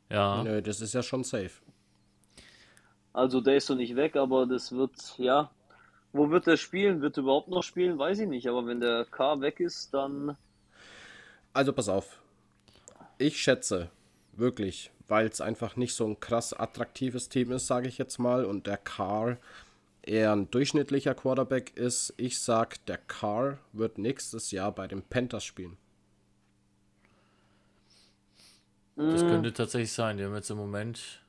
Ja, Nö, das ist ja schon safe. Also der ist so nicht weg, aber das wird, ja. Wo wird er spielen? Wird er überhaupt noch spielen? Weiß ich nicht. Aber wenn der K weg ist, dann. Also pass auf. Ich schätze wirklich, weil es einfach nicht so ein krass attraktives Team ist, sage ich jetzt mal, und der Carr eher ein durchschnittlicher Quarterback ist. Ich sag, der Carr wird nächstes Jahr bei den Panthers spielen. Das könnte tatsächlich sein. Die haben jetzt im Moment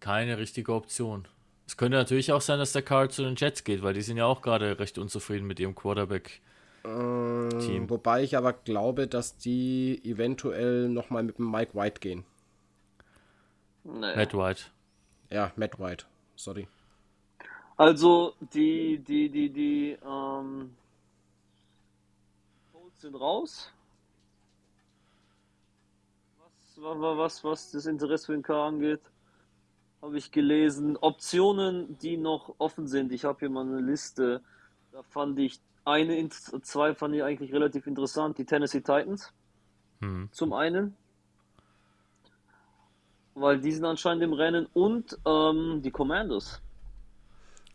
keine richtige Option. Es könnte natürlich auch sein, dass der Carl zu den Jets geht, weil die sind ja auch gerade recht unzufrieden mit ihrem Quarterback. Team. Wobei ich aber glaube, dass die eventuell nochmal mit dem Mike White gehen. Naja. Matt White. Ja, Matt White. Sorry. Also die, die, die, die, ähm, Colts sind raus. Was, wa- wa- was, was das Interesse für den K angeht, habe ich gelesen. Optionen, die noch offen sind. Ich habe hier mal eine Liste. Da fand ich eine, in- zwei fand ich eigentlich relativ interessant. Die Tennessee Titans. Hm. Zum einen. Weil die sind anscheinend im Rennen und ähm, die Commanders.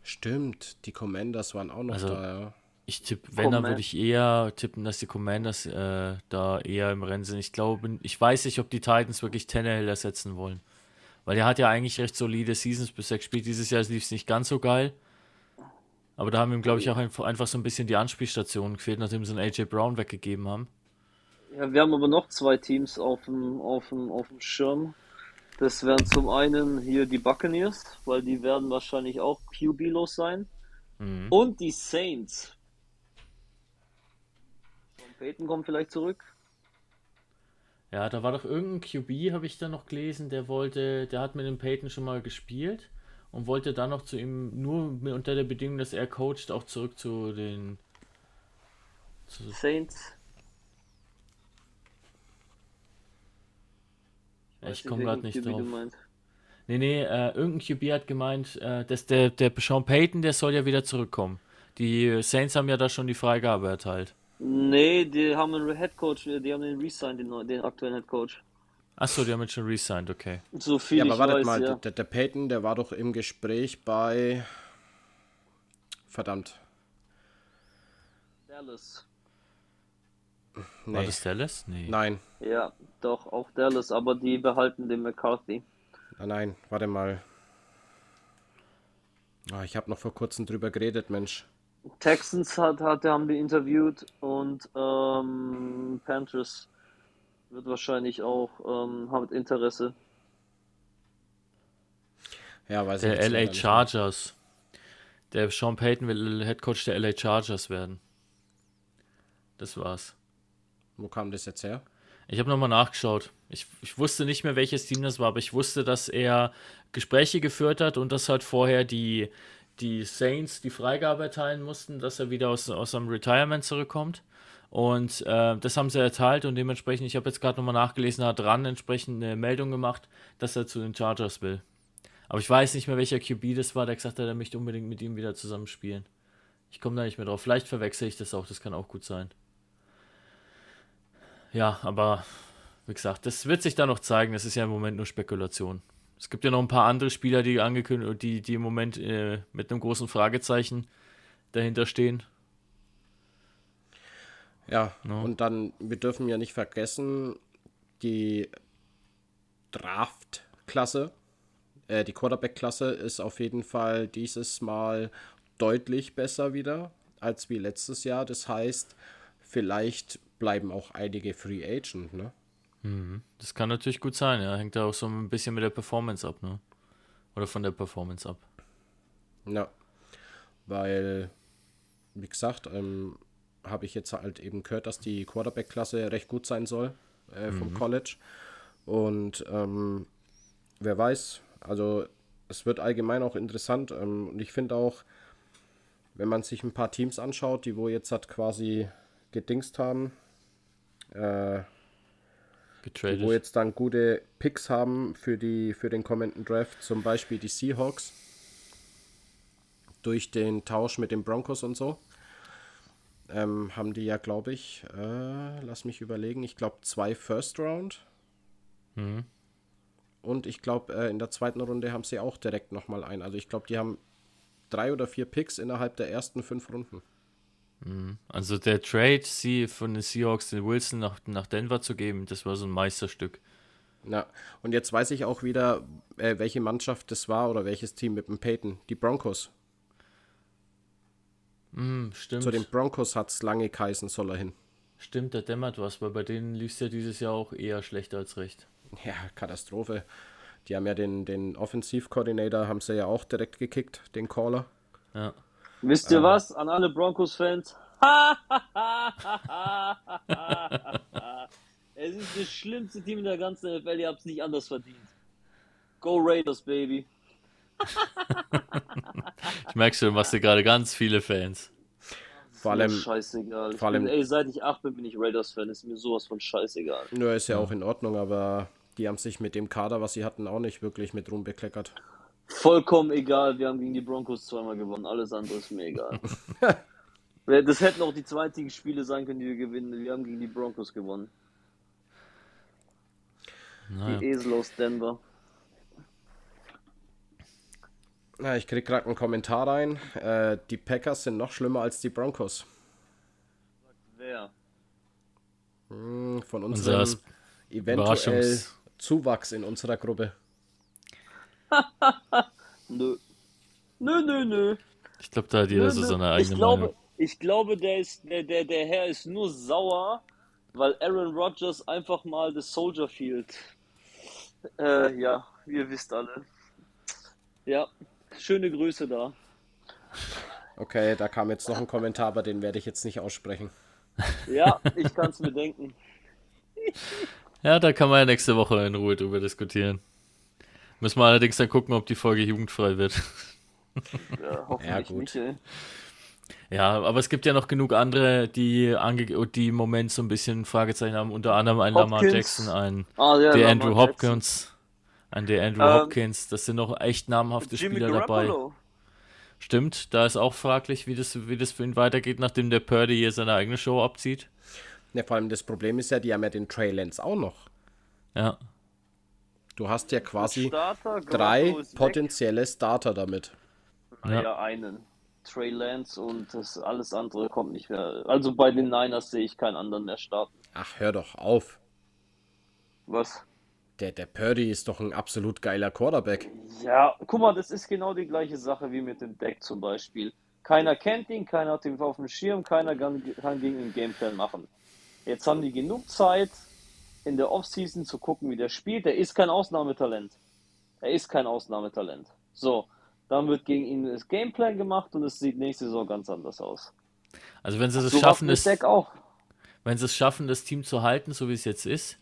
Stimmt, die Commanders waren auch noch Also- da, ja. Ich tippe, wenn, dann würde ich eher tippen, dass die Commanders äh, da eher im Rennen sind. Ich glaube, ich weiß nicht, ob die Titans wirklich Tannehill ersetzen wollen. Weil der hat ja eigentlich recht solide Seasons bisher gespielt. Dieses Jahr lief es nicht ganz so geil. Aber da haben ihm, glaube ich, auch einfach, einfach so ein bisschen die Anspielstationen gefehlt, nachdem sie einen AJ Brown weggegeben haben. Ja, wir haben aber noch zwei Teams auf dem, auf dem, auf dem Schirm. Das wären zum einen hier die Buccaneers, weil die werden wahrscheinlich auch QB-los sein. Mhm. Und die Saints. Sean Payton kommt vielleicht zurück. Ja, da war doch irgendein QB, habe ich da noch gelesen, der wollte, der hat mit dem Peyton schon mal gespielt und wollte dann noch zu ihm, nur unter der Bedingung, dass er coacht, auch zurück zu den. Zu, Saints. Ich Weiß komme gerade nicht QB drauf. Nee, nee, äh, irgendein QB hat gemeint, äh, dass der, der Sean Payton, der soll ja wieder zurückkommen. Die Saints haben ja da schon die Freigabe erteilt. Nee, die haben einen Head Coach, die haben den resigned, den, den aktuellen Head Coach. Achso, die haben jetzt schon resigned, okay. So viel Ja, aber ich wartet weiß, mal, ja. der, der Peyton, der war doch im Gespräch bei. Verdammt. Dallas. War Nee. das Dallas? Nee. Nein, Ja, doch, auch Dallas, aber die behalten den McCarthy. nein, nein, warte mal. Ah, ich habe noch vor kurzem drüber geredet, Mensch. Texans hat, hat, haben die interviewt und ähm, Panthers wird wahrscheinlich auch ähm, haben Interesse. Ja, weiß ich Der LA. Chargers. Der Sean Payton will Head Coach der LA Chargers werden. Das war's. Wo kam das jetzt her? Ich habe nochmal nachgeschaut. Ich, ich wusste nicht mehr, welches Team das war, aber ich wusste, dass er Gespräche geführt hat und dass halt vorher die, die Saints die Freigabe erteilen mussten, dass er wieder aus, aus seinem Retirement zurückkommt. Und äh, das haben sie erteilt und dementsprechend, ich habe jetzt gerade nochmal nachgelesen, hat dran entsprechend eine Meldung gemacht, dass er zu den Chargers will. Aber ich weiß nicht mehr, welcher QB das war, der gesagt hat, er möchte unbedingt mit ihm wieder zusammen spielen. Ich komme da nicht mehr drauf. Vielleicht verwechsel ich das auch, das kann auch gut sein. Ja, aber wie gesagt, das wird sich da noch zeigen. Das ist ja im Moment nur Spekulation. Es gibt ja noch ein paar andere Spieler, die angekündigt, die, die im Moment äh, mit einem großen Fragezeichen dahinter stehen. Ja, no. und dann, wir dürfen ja nicht vergessen, die Draft-Klasse, äh, die Quarterback-Klasse ist auf jeden Fall dieses Mal deutlich besser wieder als wie letztes Jahr. Das heißt, vielleicht bleiben auch einige Free Agent, ne? Mhm. Das kann natürlich gut sein, ja. Hängt da auch so ein bisschen mit der Performance ab, ne? Oder von der Performance ab. Ja. Weil, wie gesagt, ähm, habe ich jetzt halt eben gehört, dass die Quarterback-Klasse recht gut sein soll äh, vom mhm. College. Und ähm, wer weiß, also es wird allgemein auch interessant. Ähm, und ich finde auch, wenn man sich ein paar Teams anschaut, die wo jetzt hat quasi gedingst haben, äh, Getradet. wo jetzt dann gute Picks haben für, die, für den kommenden Draft, zum Beispiel die Seahawks durch den Tausch mit den Broncos und so ähm, haben die ja, glaube ich, äh, lass mich überlegen, ich glaube zwei First Round. Mhm. Und ich glaube, äh, in der zweiten Runde haben sie auch direkt nochmal ein. Also ich glaube, die haben drei oder vier Picks innerhalb der ersten fünf Runden. Mhm. Also der Trade, sie von den Seahawks den Wilson nach, nach Denver zu geben, das war so ein Meisterstück. Ja, und jetzt weiß ich auch wieder, äh, welche Mannschaft das war oder welches Team mit dem Peyton. Die Broncos. Mm, stimmt. Zu den Broncos hat es lange geheißen, soll er hin. Stimmt, der dämmert was, weil bei denen lief es ja dieses Jahr auch eher schlechter als recht. Ja, Katastrophe. Die haben ja den, den Offensivkoordinator, haben sie ja auch direkt gekickt, den Caller. Ja. Wisst ihr äh, was? An alle Broncos-Fans. es ist das schlimmste Team in der ganzen NFL, ihr habt es nicht anders verdient. Go Raiders, Baby ich merke schon, machst du gerade ganz viele Fans. Vor allem. Scheißegal. Vor allem, bin, ey, seit ich 8 bin, bin ich Raiders-Fan. Ist mir sowas von scheißegal. Nö, ist ja, ja, auch in Ordnung, aber die haben sich mit dem Kader, was sie hatten, auch nicht wirklich mit Ruhm bekleckert. Vollkommen egal. Wir haben gegen die Broncos zweimal gewonnen. Alles andere ist mir egal. das hätten auch die zweitigen Spiele sein können, die wir gewinnen. Wir haben gegen die Broncos gewonnen. Naja. Die Esel aus Denver. Ja, ich krieg gerade einen Kommentar rein. Äh, die Packers sind noch schlimmer als die Broncos. Wer? Hm, von unserem eventuell Zuwachs in unserer Gruppe. nö. Nö, nö, nö. Ich glaube, da hat jeder so seine eigene ich glaube, Meinung. Ich glaube, der, ist, der, der, der Herr ist nur sauer, weil Aaron Rodgers einfach mal das Soldier Field. Äh, ja, ihr wisst alle. Ja, Schöne Grüße da. Okay, da kam jetzt noch ein Kommentar, aber den werde ich jetzt nicht aussprechen. Ja, ich kann es mir denken. Ja, da kann man ja nächste Woche in Ruhe drüber diskutieren. Müssen wir allerdings dann gucken, ob die Folge jugendfrei wird. Ja, hoffentlich ja, gut. nicht, ey. Ja, aber es gibt ja noch genug andere, die, ange die im Moment so ein bisschen Fragezeichen haben. Unter anderem ein Lamar Jackson, ein ah, ja, der Andrew Hopkins. Jackson. An der Andrew ähm, Hopkins, das sind noch echt namhafte Jimmy Spieler Garoppolo. dabei. Stimmt, da ist auch fraglich, wie das, wie das für ihn weitergeht, nachdem der Purdy hier seine eigene Show abzieht. Ja, vor allem das Problem ist ja, die haben ja den Trey Lance auch noch. Ja. Du hast ja quasi Starter, drei potenzielle weg. Starter damit. Ja. ja, einen. Trey Lance und das alles andere kommt nicht mehr. Also bei den Niners sehe ich keinen anderen mehr starten. Ach, hör doch auf. Was? Der, der Purdy ist doch ein absolut geiler Quarterback. Ja, guck mal, das ist genau die gleiche Sache wie mit dem Deck zum Beispiel. Keiner kennt ihn, keiner hat ihn auf dem Schirm, keiner kann, kann gegen ihn Gameplan machen. Jetzt haben die genug Zeit, in der Offseason zu gucken, wie der spielt. Er ist kein Ausnahmetalent. Er ist kein Ausnahmetalent. So, dann wird gegen ihn das Gameplan gemacht und es sieht nächste Saison ganz anders aus. Also wenn sie es schaffen, ist, wenn sie es schaffen, das Team zu halten, so wie es jetzt ist,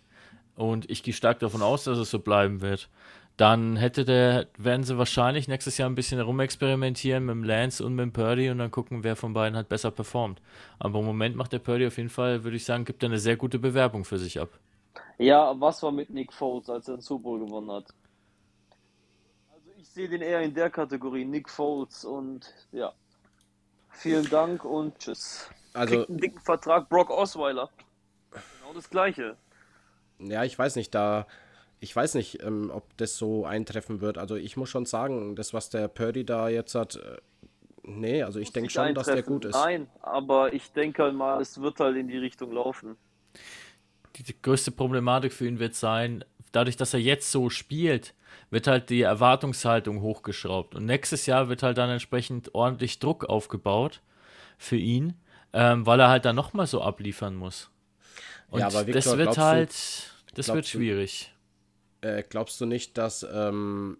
und ich gehe stark davon aus, dass es so bleiben wird, dann hätte der, werden sie wahrscheinlich nächstes Jahr ein bisschen rumexperimentieren mit dem Lance und mit dem Purdy und dann gucken, wer von beiden hat besser performt. Aber im Moment macht der Purdy auf jeden Fall, würde ich sagen, gibt er eine sehr gute Bewerbung für sich ab. Ja, was war mit Nick Foles, als er den Super Bowl gewonnen hat? Also ich sehe den eher in der Kategorie, Nick Foles und ja. Vielen Dank und tschüss. Also, Kriegt einen dicken Vertrag, Brock Osweiler. Genau das gleiche. ja, ich weiß nicht, da, ich weiß nicht, ähm, ob das so eintreffen wird. Also ich muss schon sagen, das, was der Purdy da jetzt hat, äh, nee, also ich denke schon, dass der gut ist. Nein, aber ich denke halt mal, es wird halt in die Richtung laufen. Die, größte Problematik für ihn wird sein, dadurch, dass er jetzt so spielt, wird halt die Erwartungshaltung hochgeschraubt. Und nächstes Jahr wird halt dann entsprechend ordentlich Druck aufgebaut für ihn, ähm, weil er halt dann nochmal so abliefern muss. Und Ja, aber Victor, das wird halt, das wird glaubst du- schwierig. Äh, glaubst du nicht, dass ähm,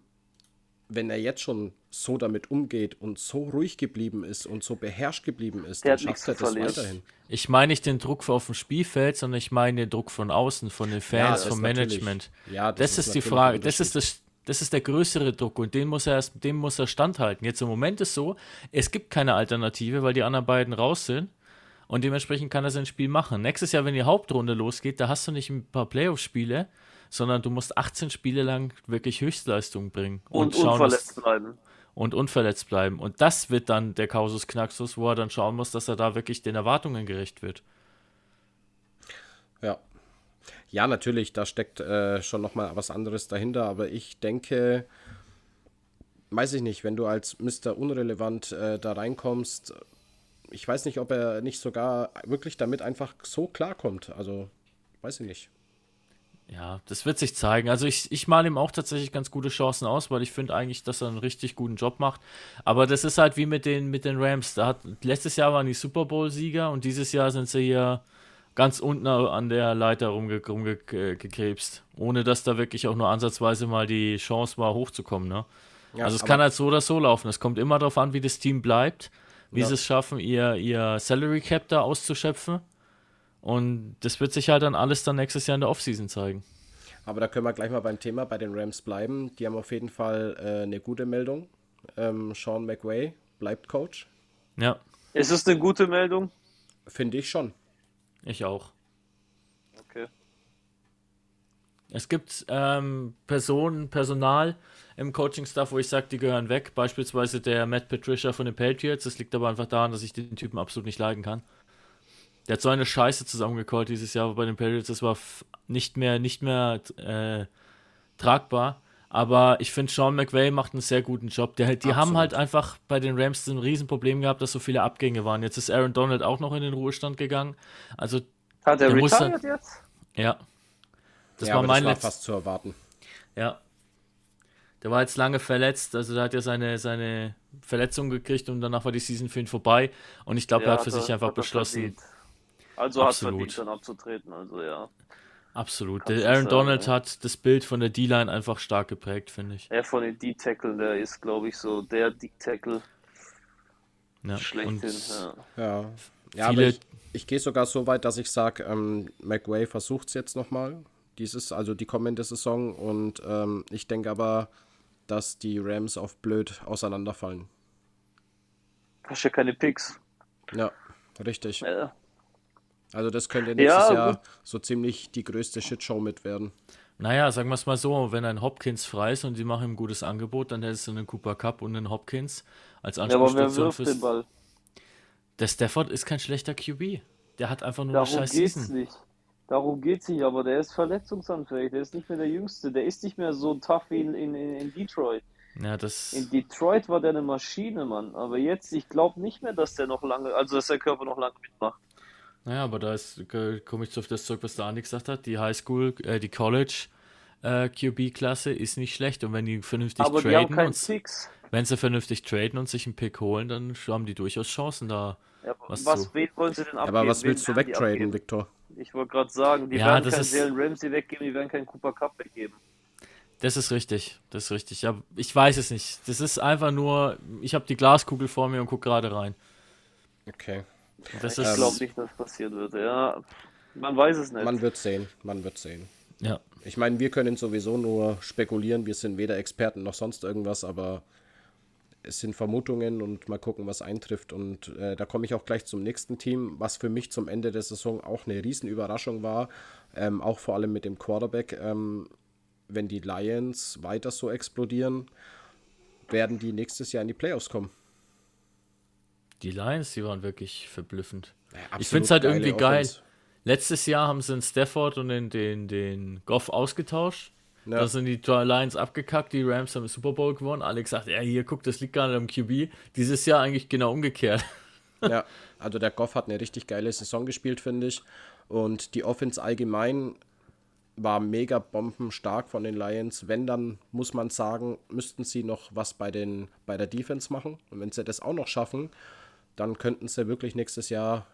wenn er jetzt schon so damit umgeht und so ruhig geblieben ist und so beherrscht geblieben ist, Der dann schafft er das verlieren. weiterhin. Ich meine nicht den Druck auf dem Spielfeld, sondern ich meine den Druck von außen, von den Fans, das vom. Management. Ja, das, ist, die natürlich Frage. Das ist, das, das ist der größere Druck und den muss er erst, dem muss er standhalten. Jetzt im Moment ist so, es gibt keine Alternative, weil die anderen beiden raus sind. Und dementsprechend kann er sein Spiel machen. Nächstes Jahr, wenn die Hauptrunde losgeht, da hast du nicht ein paar Playoff-Spiele, sondern du musst 18 Spiele lang wirklich Höchstleistung bringen. Und, schauen, unverletzt dass- bleiben. Und unverletzt bleiben. Und das wird dann der Kausus Knaxus, wo er dann schauen muss, dass er da wirklich den Erwartungen gerecht wird. Ja. Ja, natürlich, da steckt äh, schon nochmal was anderes dahinter, aber ich denke, weiß ich nicht, wenn du als Mr. Unrelevant äh, da reinkommst, ich weiß nicht, ob er nicht sogar wirklich damit einfach so klarkommt. Also, weiß ich nicht. Ja, das wird sich zeigen. Also ich, ich male ihm auch tatsächlich ganz gute Chancen aus, weil ich finde eigentlich, dass er einen richtig guten Job macht. Aber das ist halt wie mit den, mit den Rams. Da hat, letztes Jahr waren die Super Bowl-Sieger und dieses Jahr sind sie hier ganz unten an der Leiter rumge, rumgekrebst. Ohne dass da wirklich auch nur ansatzweise mal die Chance war, hochzukommen. Ne? Ja, also es kann halt so oder so laufen. Es kommt immer darauf an, wie das Team bleibt, wie Ja. sie es schaffen, ihr, ihr Salary Cap da auszuschöpfen. Und das wird sich halt dann alles dann nächstes Jahr in der Offseason zeigen. Aber da können wir gleich mal beim Thema bei den Rams bleiben. Die haben auf jeden Fall äh, eine gute Meldung. Ähm, Sean McVay bleibt Coach. Ja, Ist es eine gute Meldung? Finde ich schon. ich auch. Okay. Es gibt ähm, Personen, Personal im Coaching-Staff, wo ich sage, die gehören weg. Beispielsweise der Matt Patricia von den Patriots. Das liegt aber einfach daran, dass ich den Typen absolut nicht leiden kann. Der hat so eine Scheiße zusammengecallt dieses Jahr bei den Patriots. Das war nicht mehr, nicht mehr äh, tragbar. Aber ich finde, Sean McVay macht einen sehr guten Job. Der, die haben Absolut. halt einfach bei den Rams ein Riesenproblem gehabt, dass so viele Abgänge waren. Jetzt ist Aaron Donald auch noch in den Ruhestand gegangen. Also, Hat er Der muss retired jetzt? ja. Das ja, war aber mein das war fast zu erwarten. Ja. Der war jetzt lange verletzt, also der hat ja seine, seine Verletzung gekriegt und danach war die Season für ihn vorbei. Und ich glaube, Ja, er hat für sich einfach beschlossen. verdient. Also hat verdient, dann abzutreten. Also ja. Absolut. Der Aaron sagen, Donald ja. hat das Bild von der D-Line einfach stark geprägt, finde ich. Er von den D-Tackle, der ist, glaube ich, so der D-Tackle Ja. schlechthin. Ja. Ja, Viele- ich, ich gehe sogar so weit, dass ich sage, ähm, McWay versucht es jetzt nochmal. Dieses, also die kommende Saison. Und ähm, ich denke aber, dass die Rams auf blöd auseinanderfallen. Hast ja keine Picks. Ja, richtig. Ja. Also das könnte nächstes Ja, Jahr so ziemlich die größte Shitshow mit werden. naja, sagen wir es mal so, wenn ein Hopkins frei ist und die machen ihm ein gutes Angebot, dann hättest du einen Cooper Cup und einen Hopkins als ja, aber wer Anspielstation wirft fürs... den Ball? Der Stafford ist kein schlechter QB. Der hat einfach nur eine Darum scheiß geht's Season. nicht. Darum geht's nicht, aber der ist verletzungsanfällig. Der ist nicht mehr der Jüngste. Der ist nicht mehr so tough wie in, in, in Detroit. Ja, das... In Detroit war der eine Maschine, Mann. Aber jetzt, ich glaube nicht mehr, dass der noch lange, also dass der Körper noch lange mitmacht. Naja, aber da ist, äh, komme ich auf das zurück, was der Andi gesagt hat. Die Highschool, äh, die College äh, QB-Klasse ist nicht schlecht. Und wenn die vernünftig aber die haben traden Six. wenn sie vernünftig traden und sich einen Pick holen, dann haben die durchaus Chancen da. Ja, aber Was was, wen wollen sie denn abgeben? aber was Wen willst du werden die wegtraden? Victor? Ich wollte gerade sagen, die Ja, werden das keinen ist- Jalen Ramsey weggeben, die werden keinen Cooper Cup weggeben. Das ist richtig, das ist richtig. Ja, ich weiß es nicht. Das ist einfach nur, ich habe die Glaskugel vor mir und gucke gerade rein. Okay. Das Ich ist, glaube nicht, dass passiert wird. Ja, Man weiß es nicht. Man wird sehen, man wird sehen. Ja. Ich meine, wir können sowieso nur spekulieren, wir sind weder Experten noch sonst irgendwas, aber es sind Vermutungen und mal gucken, was eintrifft. Und äh, da komme ich auch gleich zum nächsten Team, was für mich zum Ende der Saison auch eine Riesenüberraschung war, ähm, auch vor allem mit dem Quarterback. Ähm, wenn die Lions weiter so explodieren, werden die nächstes Jahr in die Playoffs kommen. Die Lions, die waren wirklich verblüffend. Ja, ich finde es halt irgendwie geil. Offense. Letztes Jahr haben sie den Stafford und den, den, den Goff ausgetauscht. Ja. Da sind die Lions abgekackt, die Rams haben den Super Bowl gewonnen. Alle gesagt, ja, hier, guck, das liegt gar nicht am QB. Dieses Jahr eigentlich genau umgekehrt. Ja, also der Goff hat eine richtig geile Saison gespielt, finde ich. Und die Offense allgemein war mega bombenstark von den Lions. Wenn, dann muss man sagen, müssten sie noch was bei, den, bei der Defense machen. Und wenn sie das auch noch schaffen, dann könnten sie wirklich nächstes Jahr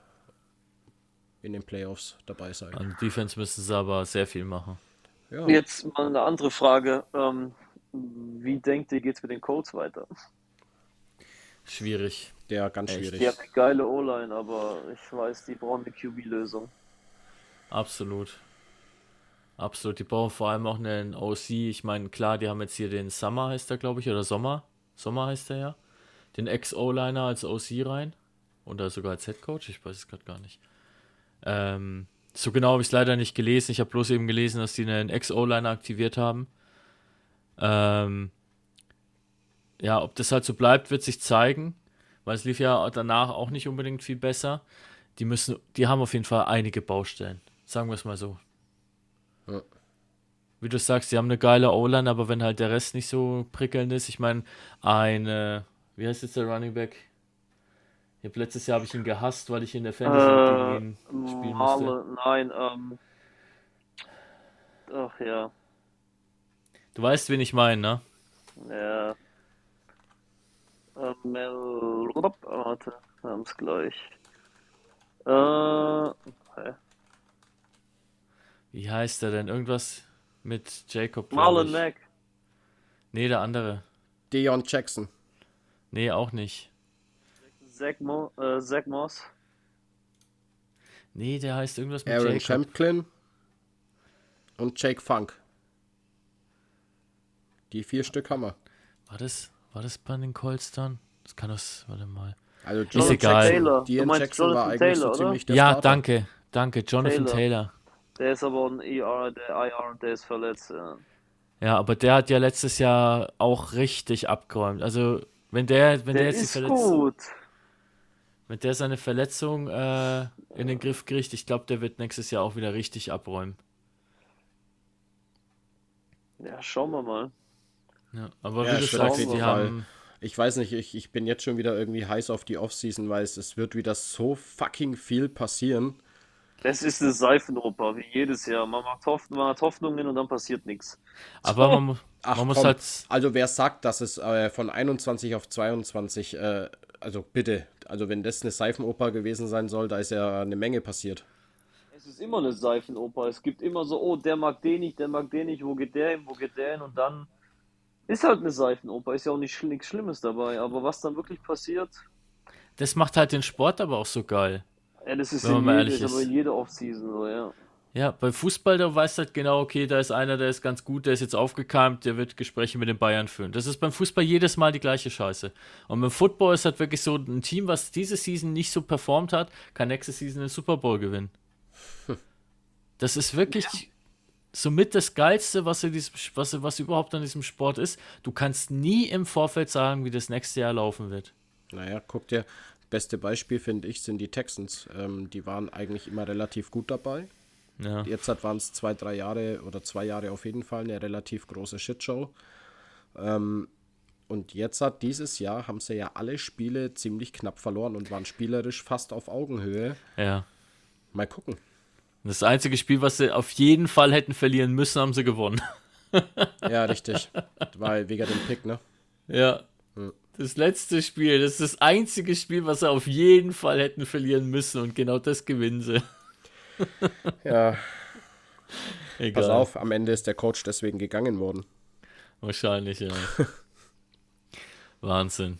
in den Playoffs dabei sein. An Defense müssen sie aber sehr viel machen. Ja, Jetzt mal eine andere Frage. Ähm, wie denkt ihr, geht's mit den Colts weiter? Schwierig. der ganz Echt? schwierig. Die haben eine geile O-Line, aber ich weiß, die brauchen eine QB-Lösung. Absolut. Absolut. Die brauchen vor allem auch einen OC. Ich meine, klar, die haben jetzt hier den Summer, heißt der, glaube ich, oder Sommer. Sommer heißt der ja. Den Ex-O-Liner als OC rein. Oder sogar als Head Coach, ich weiß es gerade gar nicht. Ähm, so genau habe ich es leider nicht gelesen. Ich habe bloß eben gelesen, dass die einen Ex-O-Liner aktiviert haben. Ähm, ja, ob das halt so bleibt, wird sich zeigen. Weil es lief ja danach auch nicht unbedingt viel besser. Die müssen, die haben auf jeden Fall einige Baustellen. Sagen wir es mal so. Ja. Wie du sagst, die haben eine geile O-Line, aber wenn halt der Rest nicht so prickelnd ist, ich meine, ein, äh, wie heißt jetzt der Running Back? Ich hab, letztes Jahr habe ich ihn gehasst, weil ich in der Fantasy Äh, gegen ihn spielen musste. Marle, nein, ähm. Ach ja. Du weißt, wen ich meine, ne? Ja. Äh, Mel. Warte, wir haben es gleich. Äh. hä? Wie heißt der denn? Irgendwas mit Jacob. Marlon. Mack. Nee, der andere. Deion Jackson. Nee, auch nicht. Zach, Mo äh, Zach Moss. Nee, der heißt irgendwas mit Aaron Jacob. Champlin und Jake Funk. Die vier Stück haben wir. War das, war das bei den Colts dann? Das kann das, warte mal. Also Ist egal. Taylor. Meinst Jackson war Jonathan eigentlich Taylor, so oder? ziemlich der Ja, Starter. danke, danke, Jonathan Taylor. Taylor. Der ist aber ein ER, der IR, der ist verletzt. Ja. Ja, aber der hat ja letztes Jahr auch richtig abgeräumt. Also, wenn der, wenn der, Der jetzt die ist Verletzung, gut. wenn der seine Verletzung äh, in den Griff kriegt, ich glaube, der wird nächstes Jahr auch wieder richtig abräumen. Ja, schauen wir mal. Ja, aber Ja, wie du sagst, die haben, Ich weiß nicht, ich, ich bin jetzt schon wieder irgendwie heiß auf die Offseason, weil es, es wird wieder so fucking viel passieren. Das ist eine Seifenoper, wie jedes Jahr. Man macht Hoffnung, man hat Hoffnungen und dann passiert nichts. aber man, mu- Ach, man muss komm. halt, Also wer sagt, dass es äh, von 21 auf 22, äh, also bitte, also wenn das eine Seifenoper gewesen sein soll, da ist ja eine Menge passiert. Es ist immer eine Seifenoper. Es gibt immer so, oh, der mag den nicht, der mag den nicht, wo geht der hin, wo geht der hin und dann ist halt eine Seifenoper. Ist ja auch nicht nichts Schlimmes dabei. Aber was dann wirklich passiert, das macht halt den Sport aber auch so geil. Ja, das ist in jede, ehrlich ist aber in jeder Offseason so, ja. Ja, bei Fußball, da weißt du halt genau, okay, da ist einer, der ist ganz gut, der ist jetzt aufgekeimt, der wird Gespräche mit den Bayern führen. Das ist beim Fußball jedes Mal die gleiche Scheiße. Und beim Football ist halt wirklich so, ein Team, was diese Season nicht so performt hat, kann nächste Season den Super Bowl gewinnen. Das ist wirklich somit das Geilste, was, in diesem, was, was überhaupt an diesem Sport ist. Du kannst nie im Vorfeld sagen, wie das nächste Jahr laufen wird. Naja, guck dir, beste Beispiel finde ich sind die Texans. Ähm, die waren eigentlich immer relativ gut dabei. Ja. Jetzt waren es zwei, drei Jahre oder zwei Jahre auf jeden Fall eine relativ große Shitshow. Ähm, und jetzt hat dieses Jahr haben sie ja alle Spiele ziemlich knapp verloren und waren spielerisch fast auf Augenhöhe. ja. Mal gucken. Das einzige Spiel, was sie auf jeden Fall hätten verlieren müssen, haben sie gewonnen. Ja, richtig. Weil wegen dem Pick, ne? Ja. Das letzte Spiel, das ist das einzige Spiel, was sie auf jeden Fall hätten verlieren müssen und genau das gewinnen sie. Ja, Egal. pass auf, am Ende ist der Coach deswegen gegangen worden. Wahrscheinlich, ja. Wahnsinn.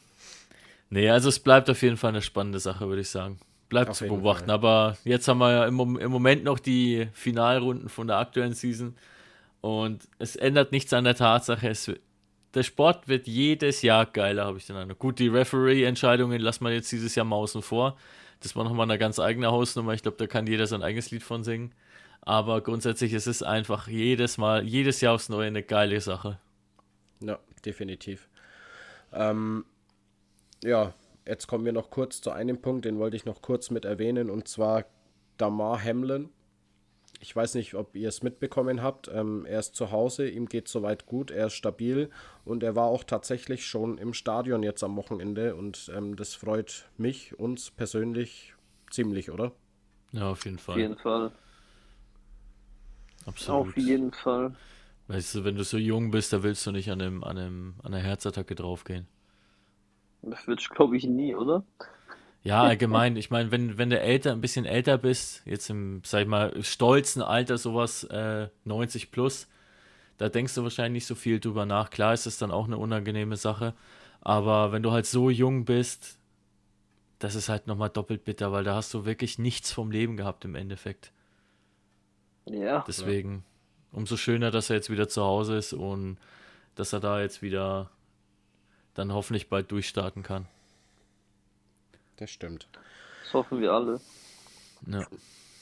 Nee, also es bleibt auf jeden Fall eine spannende Sache, würde ich sagen. bleibt zu beobachten. Fall. Aber jetzt haben wir ja im, im Moment noch die Finalrunden von der aktuellen Season. Und es ändert nichts an der Tatsache, es, der Sport wird jedes Jahr geiler, habe ich den Eindruck. Gut, die Referee-Entscheidungen lassen wir jetzt dieses Jahr mal außen vor. Das war nochmal eine ganz eigene Hausnummer. Ich glaube, da kann jeder sein eigenes Lied von singen. Aber grundsätzlich ist es einfach jedes Mal, jedes Jahr aufs Neue eine geile Sache. Ja, definitiv. Ähm, ja, jetzt kommen wir noch kurz zu einem Punkt, den wollte ich noch kurz mit erwähnen, und zwar Damar Hamlin. Ich weiß nicht, ob ihr es mitbekommen habt. Ähm, er ist zu Hause, ihm geht soweit gut, er ist stabil und er war auch tatsächlich schon im Stadion jetzt am Wochenende und ähm, das freut mich, uns persönlich ziemlich, oder? Ja, auf jeden Fall. Auf jeden Fall. Absolut. Auf jeden Fall. Weißt du, wenn du so jung bist, da willst du nicht an, einem, an, einem, an einer Herzattacke draufgehen. Das wird glaube ich, nie, oder? Ja, allgemein. Ich meine, wenn, wenn du älter, ein bisschen älter bist, jetzt im, sag ich mal, stolzen Alter, sowas äh, 90 plus, da denkst du wahrscheinlich nicht so viel drüber nach. Klar ist es dann auch eine unangenehme Sache. Aber wenn du halt so jung bist, das ist halt nochmal doppelt bitter, weil da hast du wirklich nichts vom Leben gehabt im Endeffekt. Ja. Deswegen umso schöner, dass er jetzt wieder zu Hause ist und dass er da jetzt wieder dann hoffentlich bald durchstarten kann. Das stimmt. Das hoffen wir alle. Ja.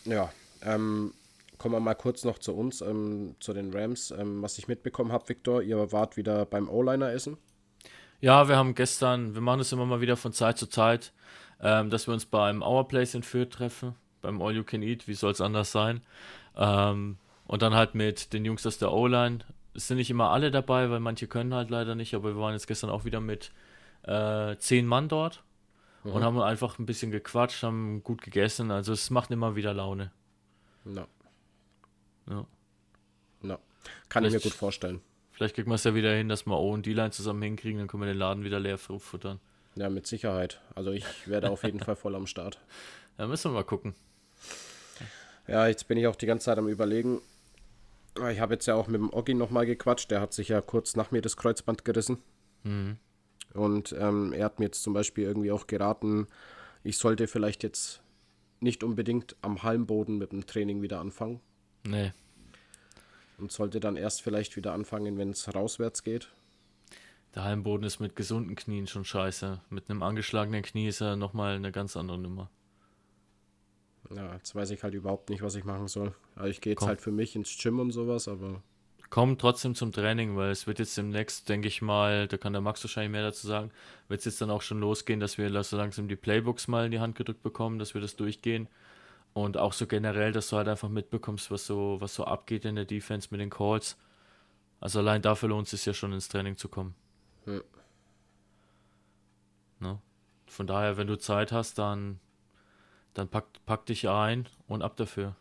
Ja, ähm, kommen wir mal kurz noch zu uns, ähm, zu den Rams. Ähm, was ich mitbekommen habe, Victor, ihr wart wieder beim O-Liner essen? Ja, wir haben gestern, wir machen es immer mal wieder von Zeit zu Zeit, ähm, dass wir uns beim Our Place in Fürth treffen, beim All You Can Eat, wie soll es anders sein. Ähm, und dann halt mit den Jungs aus der O-Line. Es sind nicht immer alle dabei, weil manche können halt leider nicht, aber wir waren jetzt gestern auch wieder mit äh, zehn Mann dort mhm. und haben einfach ein bisschen gequatscht, haben gut gegessen. Also es macht immer wieder Laune. No. Ja. No. Kann vielleicht, ich mir gut vorstellen. Vielleicht kriegen wir es ja wieder hin, dass wir O und D-Line zusammen hinkriegen, dann können wir den Laden wieder leer futtern. Ja, mit Sicherheit. Also ich werde auf jeden Fall voll am Start. Ja, müssen wir mal gucken. Ja, jetzt bin ich auch die ganze Zeit am Überlegen. Ich habe jetzt ja auch mit dem Oggi nochmal gequatscht. Der hat sich ja kurz nach mir das Kreuzband gerissen. Mhm. Und ähm, er hat mir jetzt zum Beispiel irgendwie auch geraten, ich sollte vielleicht jetzt nicht unbedingt am Halmboden mit dem Training wieder anfangen. Nee. Und sollte dann erst vielleicht wieder anfangen, wenn es rauswärts geht. Der Halmboden ist mit gesunden Knien schon scheiße. Mit einem angeschlagenen Knie ist er nochmal eine ganz andere Nummer. Ja, jetzt weiß ich halt überhaupt nicht, was ich machen soll. Also ich gehe jetzt Komm. halt für mich ins Gym und sowas, aber. Komm trotzdem zum Training, weil es wird jetzt demnächst, denke ich mal, da kann der Max wahrscheinlich mehr dazu sagen, wird es jetzt dann auch schon losgehen, dass wir so langsam die Playbooks mal in die Hand gedrückt bekommen, dass wir das durchgehen. Und auch so generell, dass du halt einfach mitbekommst, was so, was so abgeht in der Defense mit den Calls. Also allein dafür lohnt es sich ja schon ins Training zu kommen. Hm. Ne? Von daher, wenn du Zeit hast, dann dann pack, pack dich ein und ab dafür.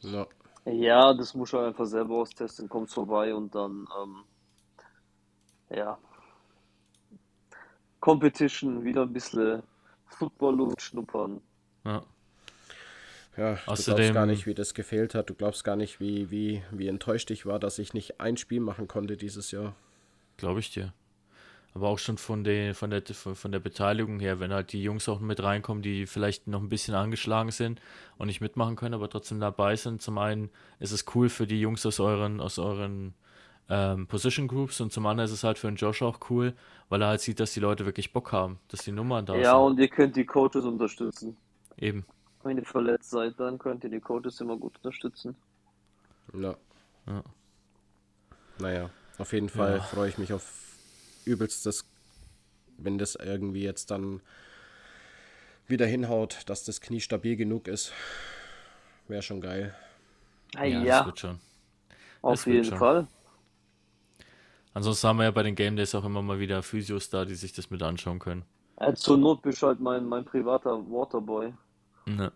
Ja. Ja, das muss man einfach selber austesten, kommt vorbei und dann, ähm, ja, Competition, wieder ein bisschen Football-Luft schnuppern. Ja. Ja, du Außerdem, glaubst gar nicht, wie das gefehlt hat. Du glaubst gar nicht, wie, wie, wie enttäuscht ich war, dass ich nicht ein Spiel machen konnte dieses Jahr. Glaube ich dir aber auch schon von der, von, der, von der Beteiligung her, wenn halt die Jungs auch mit reinkommen, die vielleicht noch ein bisschen angeschlagen sind und nicht mitmachen können, aber trotzdem dabei sind. Zum einen ist es cool für die Jungs aus euren, aus euren ähm, Position Groups und zum anderen ist es halt für den Josh auch cool, weil er halt sieht, dass die Leute wirklich Bock haben, dass die Nummern da ja, sind. Ja, und ihr könnt die Coaches unterstützen. Eben. Wenn ihr verletzt seid, dann könnt ihr die Coaches immer gut unterstützen. Ja. ja. Naja, auf jeden Fall ja. freue ich mich auf übelstes, wenn das irgendwie jetzt dann wieder hinhaut, dass das Knie stabil genug ist. Wäre schon geil. Ja, ja. Das wird schon. Auf das jeden schon. Fall. Ansonsten haben wir ja bei den Game Days auch immer mal wieder Physios da, die sich das mit anschauen können. Ja, zur Not bist du halt mein, mein privater Waterboy. Ne.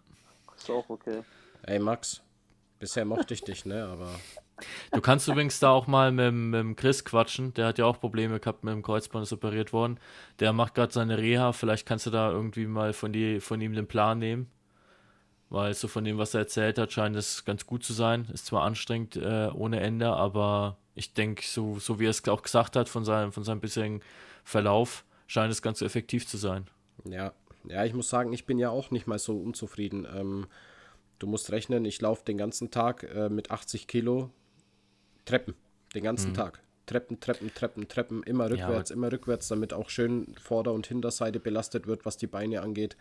Ist auch okay. Ey Max, bisher mochte ich dich, ne? Aber Du kannst übrigens da auch mal mit, mit Chris quatschen. Der hat ja auch Probleme gehabt mit dem Kreuzband, ist operiert worden. Der macht gerade seine Reha. Vielleicht kannst du da irgendwie mal von, die, von ihm den Plan nehmen. Weil so von dem, was er erzählt hat, scheint es ganz gut zu sein. Ist zwar anstrengend äh, ohne Ende, aber ich denke, so, so wie er es auch gesagt hat von seinem, von seinem bisherigen Verlauf, scheint es ganz effektiv zu sein. Ja, Ja, ich muss sagen, ich bin ja auch nicht mal so unzufrieden. Ähm, du musst rechnen, ich laufe den ganzen Tag äh, mit 80 Kilo Treppen. Den ganzen mhm. Tag. Treppen, Treppen, Treppen, Treppen, immer rückwärts, ja, immer rückwärts, damit auch schön Vorder- und Hinterseite belastet wird, was die Beine angeht.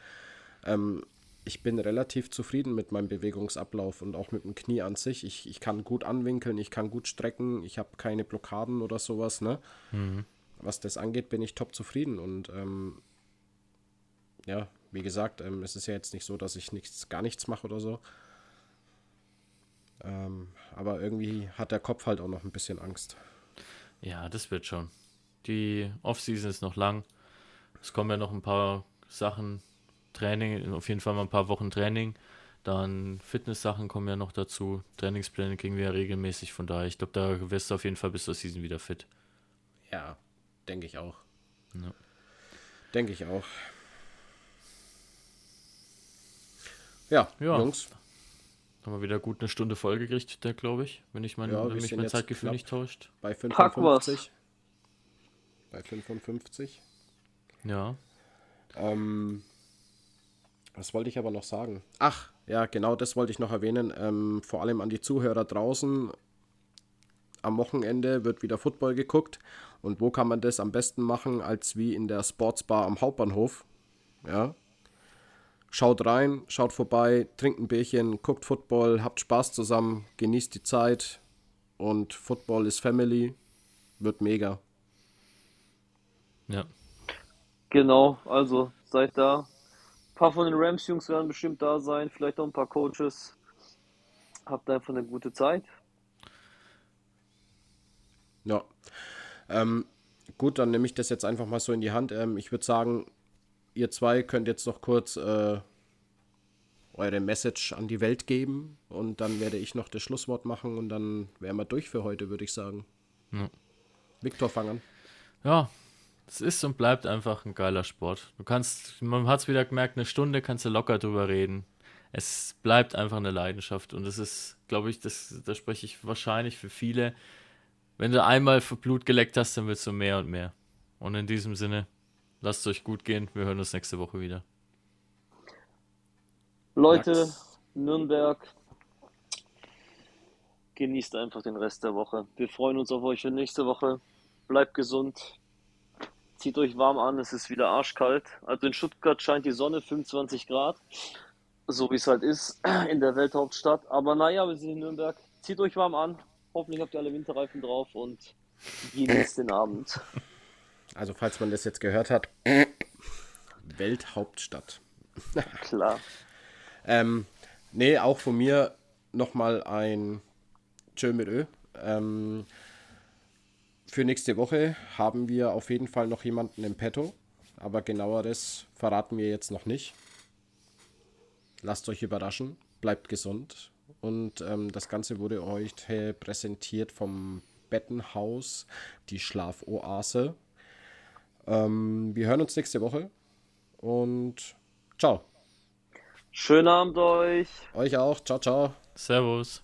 Ähm, ich bin relativ zufrieden mit meinem Bewegungsablauf und auch mit dem Knie an sich. Ich, ich kann gut anwinkeln, ich kann gut strecken, ich habe keine Blockaden oder sowas. Ne? Mhm. Was das angeht, bin ich top zufrieden und ähm, ja, wie gesagt, ähm, es ist ja jetzt nicht so, dass ich nichts, gar nichts mache oder so. Ähm, aber irgendwie hat der Kopf halt auch noch ein bisschen Angst. Ja, das wird schon. Die Offseason ist noch lang. Es kommen ja noch ein paar Sachen, Training, auf jeden Fall mal ein paar Wochen Training. Dann Fitness-Sachen kommen ja noch dazu. Trainingspläne kriegen wir ja regelmäßig. Von daher, ich glaube, da wirst du auf jeden Fall bis zur Season wieder fit. Ja, denke ich auch. Ja. Denke ich auch. Ja, ja, Jungs. Haben wir wieder gut eine Stunde vollgekriegt, der glaube ich, wenn ich mein, ja, wenn mich mein Zeitgefühl nicht täuscht. Bei 55. Bei 55. Ja. Ähm, was wollte ich aber noch sagen? Ach, ja, genau das wollte ich noch erwähnen. Ähm, vor allem an die Zuhörer draußen. Am Wochenende wird wieder Football geguckt. Und wo kann man das am besten machen, als wie in der Sportsbar am Hauptbahnhof? Ja, Schaut rein, schaut vorbei, trinkt ein Bierchen, guckt Football, habt Spaß zusammen, genießt die Zeit und Football ist Family, wird mega. Ja. Genau, also seid da. Ein paar von den Rams-Jungs werden bestimmt da sein, vielleicht auch ein paar Coaches. Habt einfach eine gute Zeit. Ja. Ähm, gut, dann nehme ich das jetzt einfach mal so in die Hand. Ähm, ich würde sagen, ihr zwei könnt jetzt noch kurz äh, eure Message an die Welt geben und dann werde ich noch das Schlusswort machen und dann wären wir durch für heute, würde ich sagen. Ja. Viktor, fang an. Ja, es ist und bleibt einfach ein geiler Sport. Du kannst, man hat es wieder gemerkt, eine Stunde kannst du locker drüber reden. Es bleibt einfach eine Leidenschaft und es ist, glaube ich, das, da spreche ich wahrscheinlich für viele. Wenn du einmal für Blut geleckt hast, dann willst du mehr und mehr. Und in diesem Sinne, Lasst es euch gut gehen. Wir hören uns nächste Woche wieder. Leute, Max. Nürnberg, genießt einfach den Rest der Woche. Wir freuen uns auf euch für nächste Woche. Bleibt gesund. Zieht euch warm an, es ist wieder arschkalt. Also in Stuttgart scheint die Sonne 25 Grad. So wie es halt ist in der Welthauptstadt. Aber naja, wir sind in Nürnberg. Zieht euch warm an. Hoffentlich habt ihr alle Winterreifen drauf und genießt den Abend. Also falls man das jetzt gehört hat, Welthauptstadt. Klar. ähm, nee, auch von mir nochmal ein Tschö mit Ö. Ähm, für nächste Woche haben wir auf jeden Fall noch jemanden im Petto, aber genaueres verraten wir jetzt noch nicht. Lasst euch überraschen, bleibt gesund und ähm, das Ganze wurde euch präsentiert vom Bettenhaus, die Schlafoase ähm, wir hören uns nächste Woche und ciao. Schönen Abend euch. Euch auch. Ciao, ciao. Servus.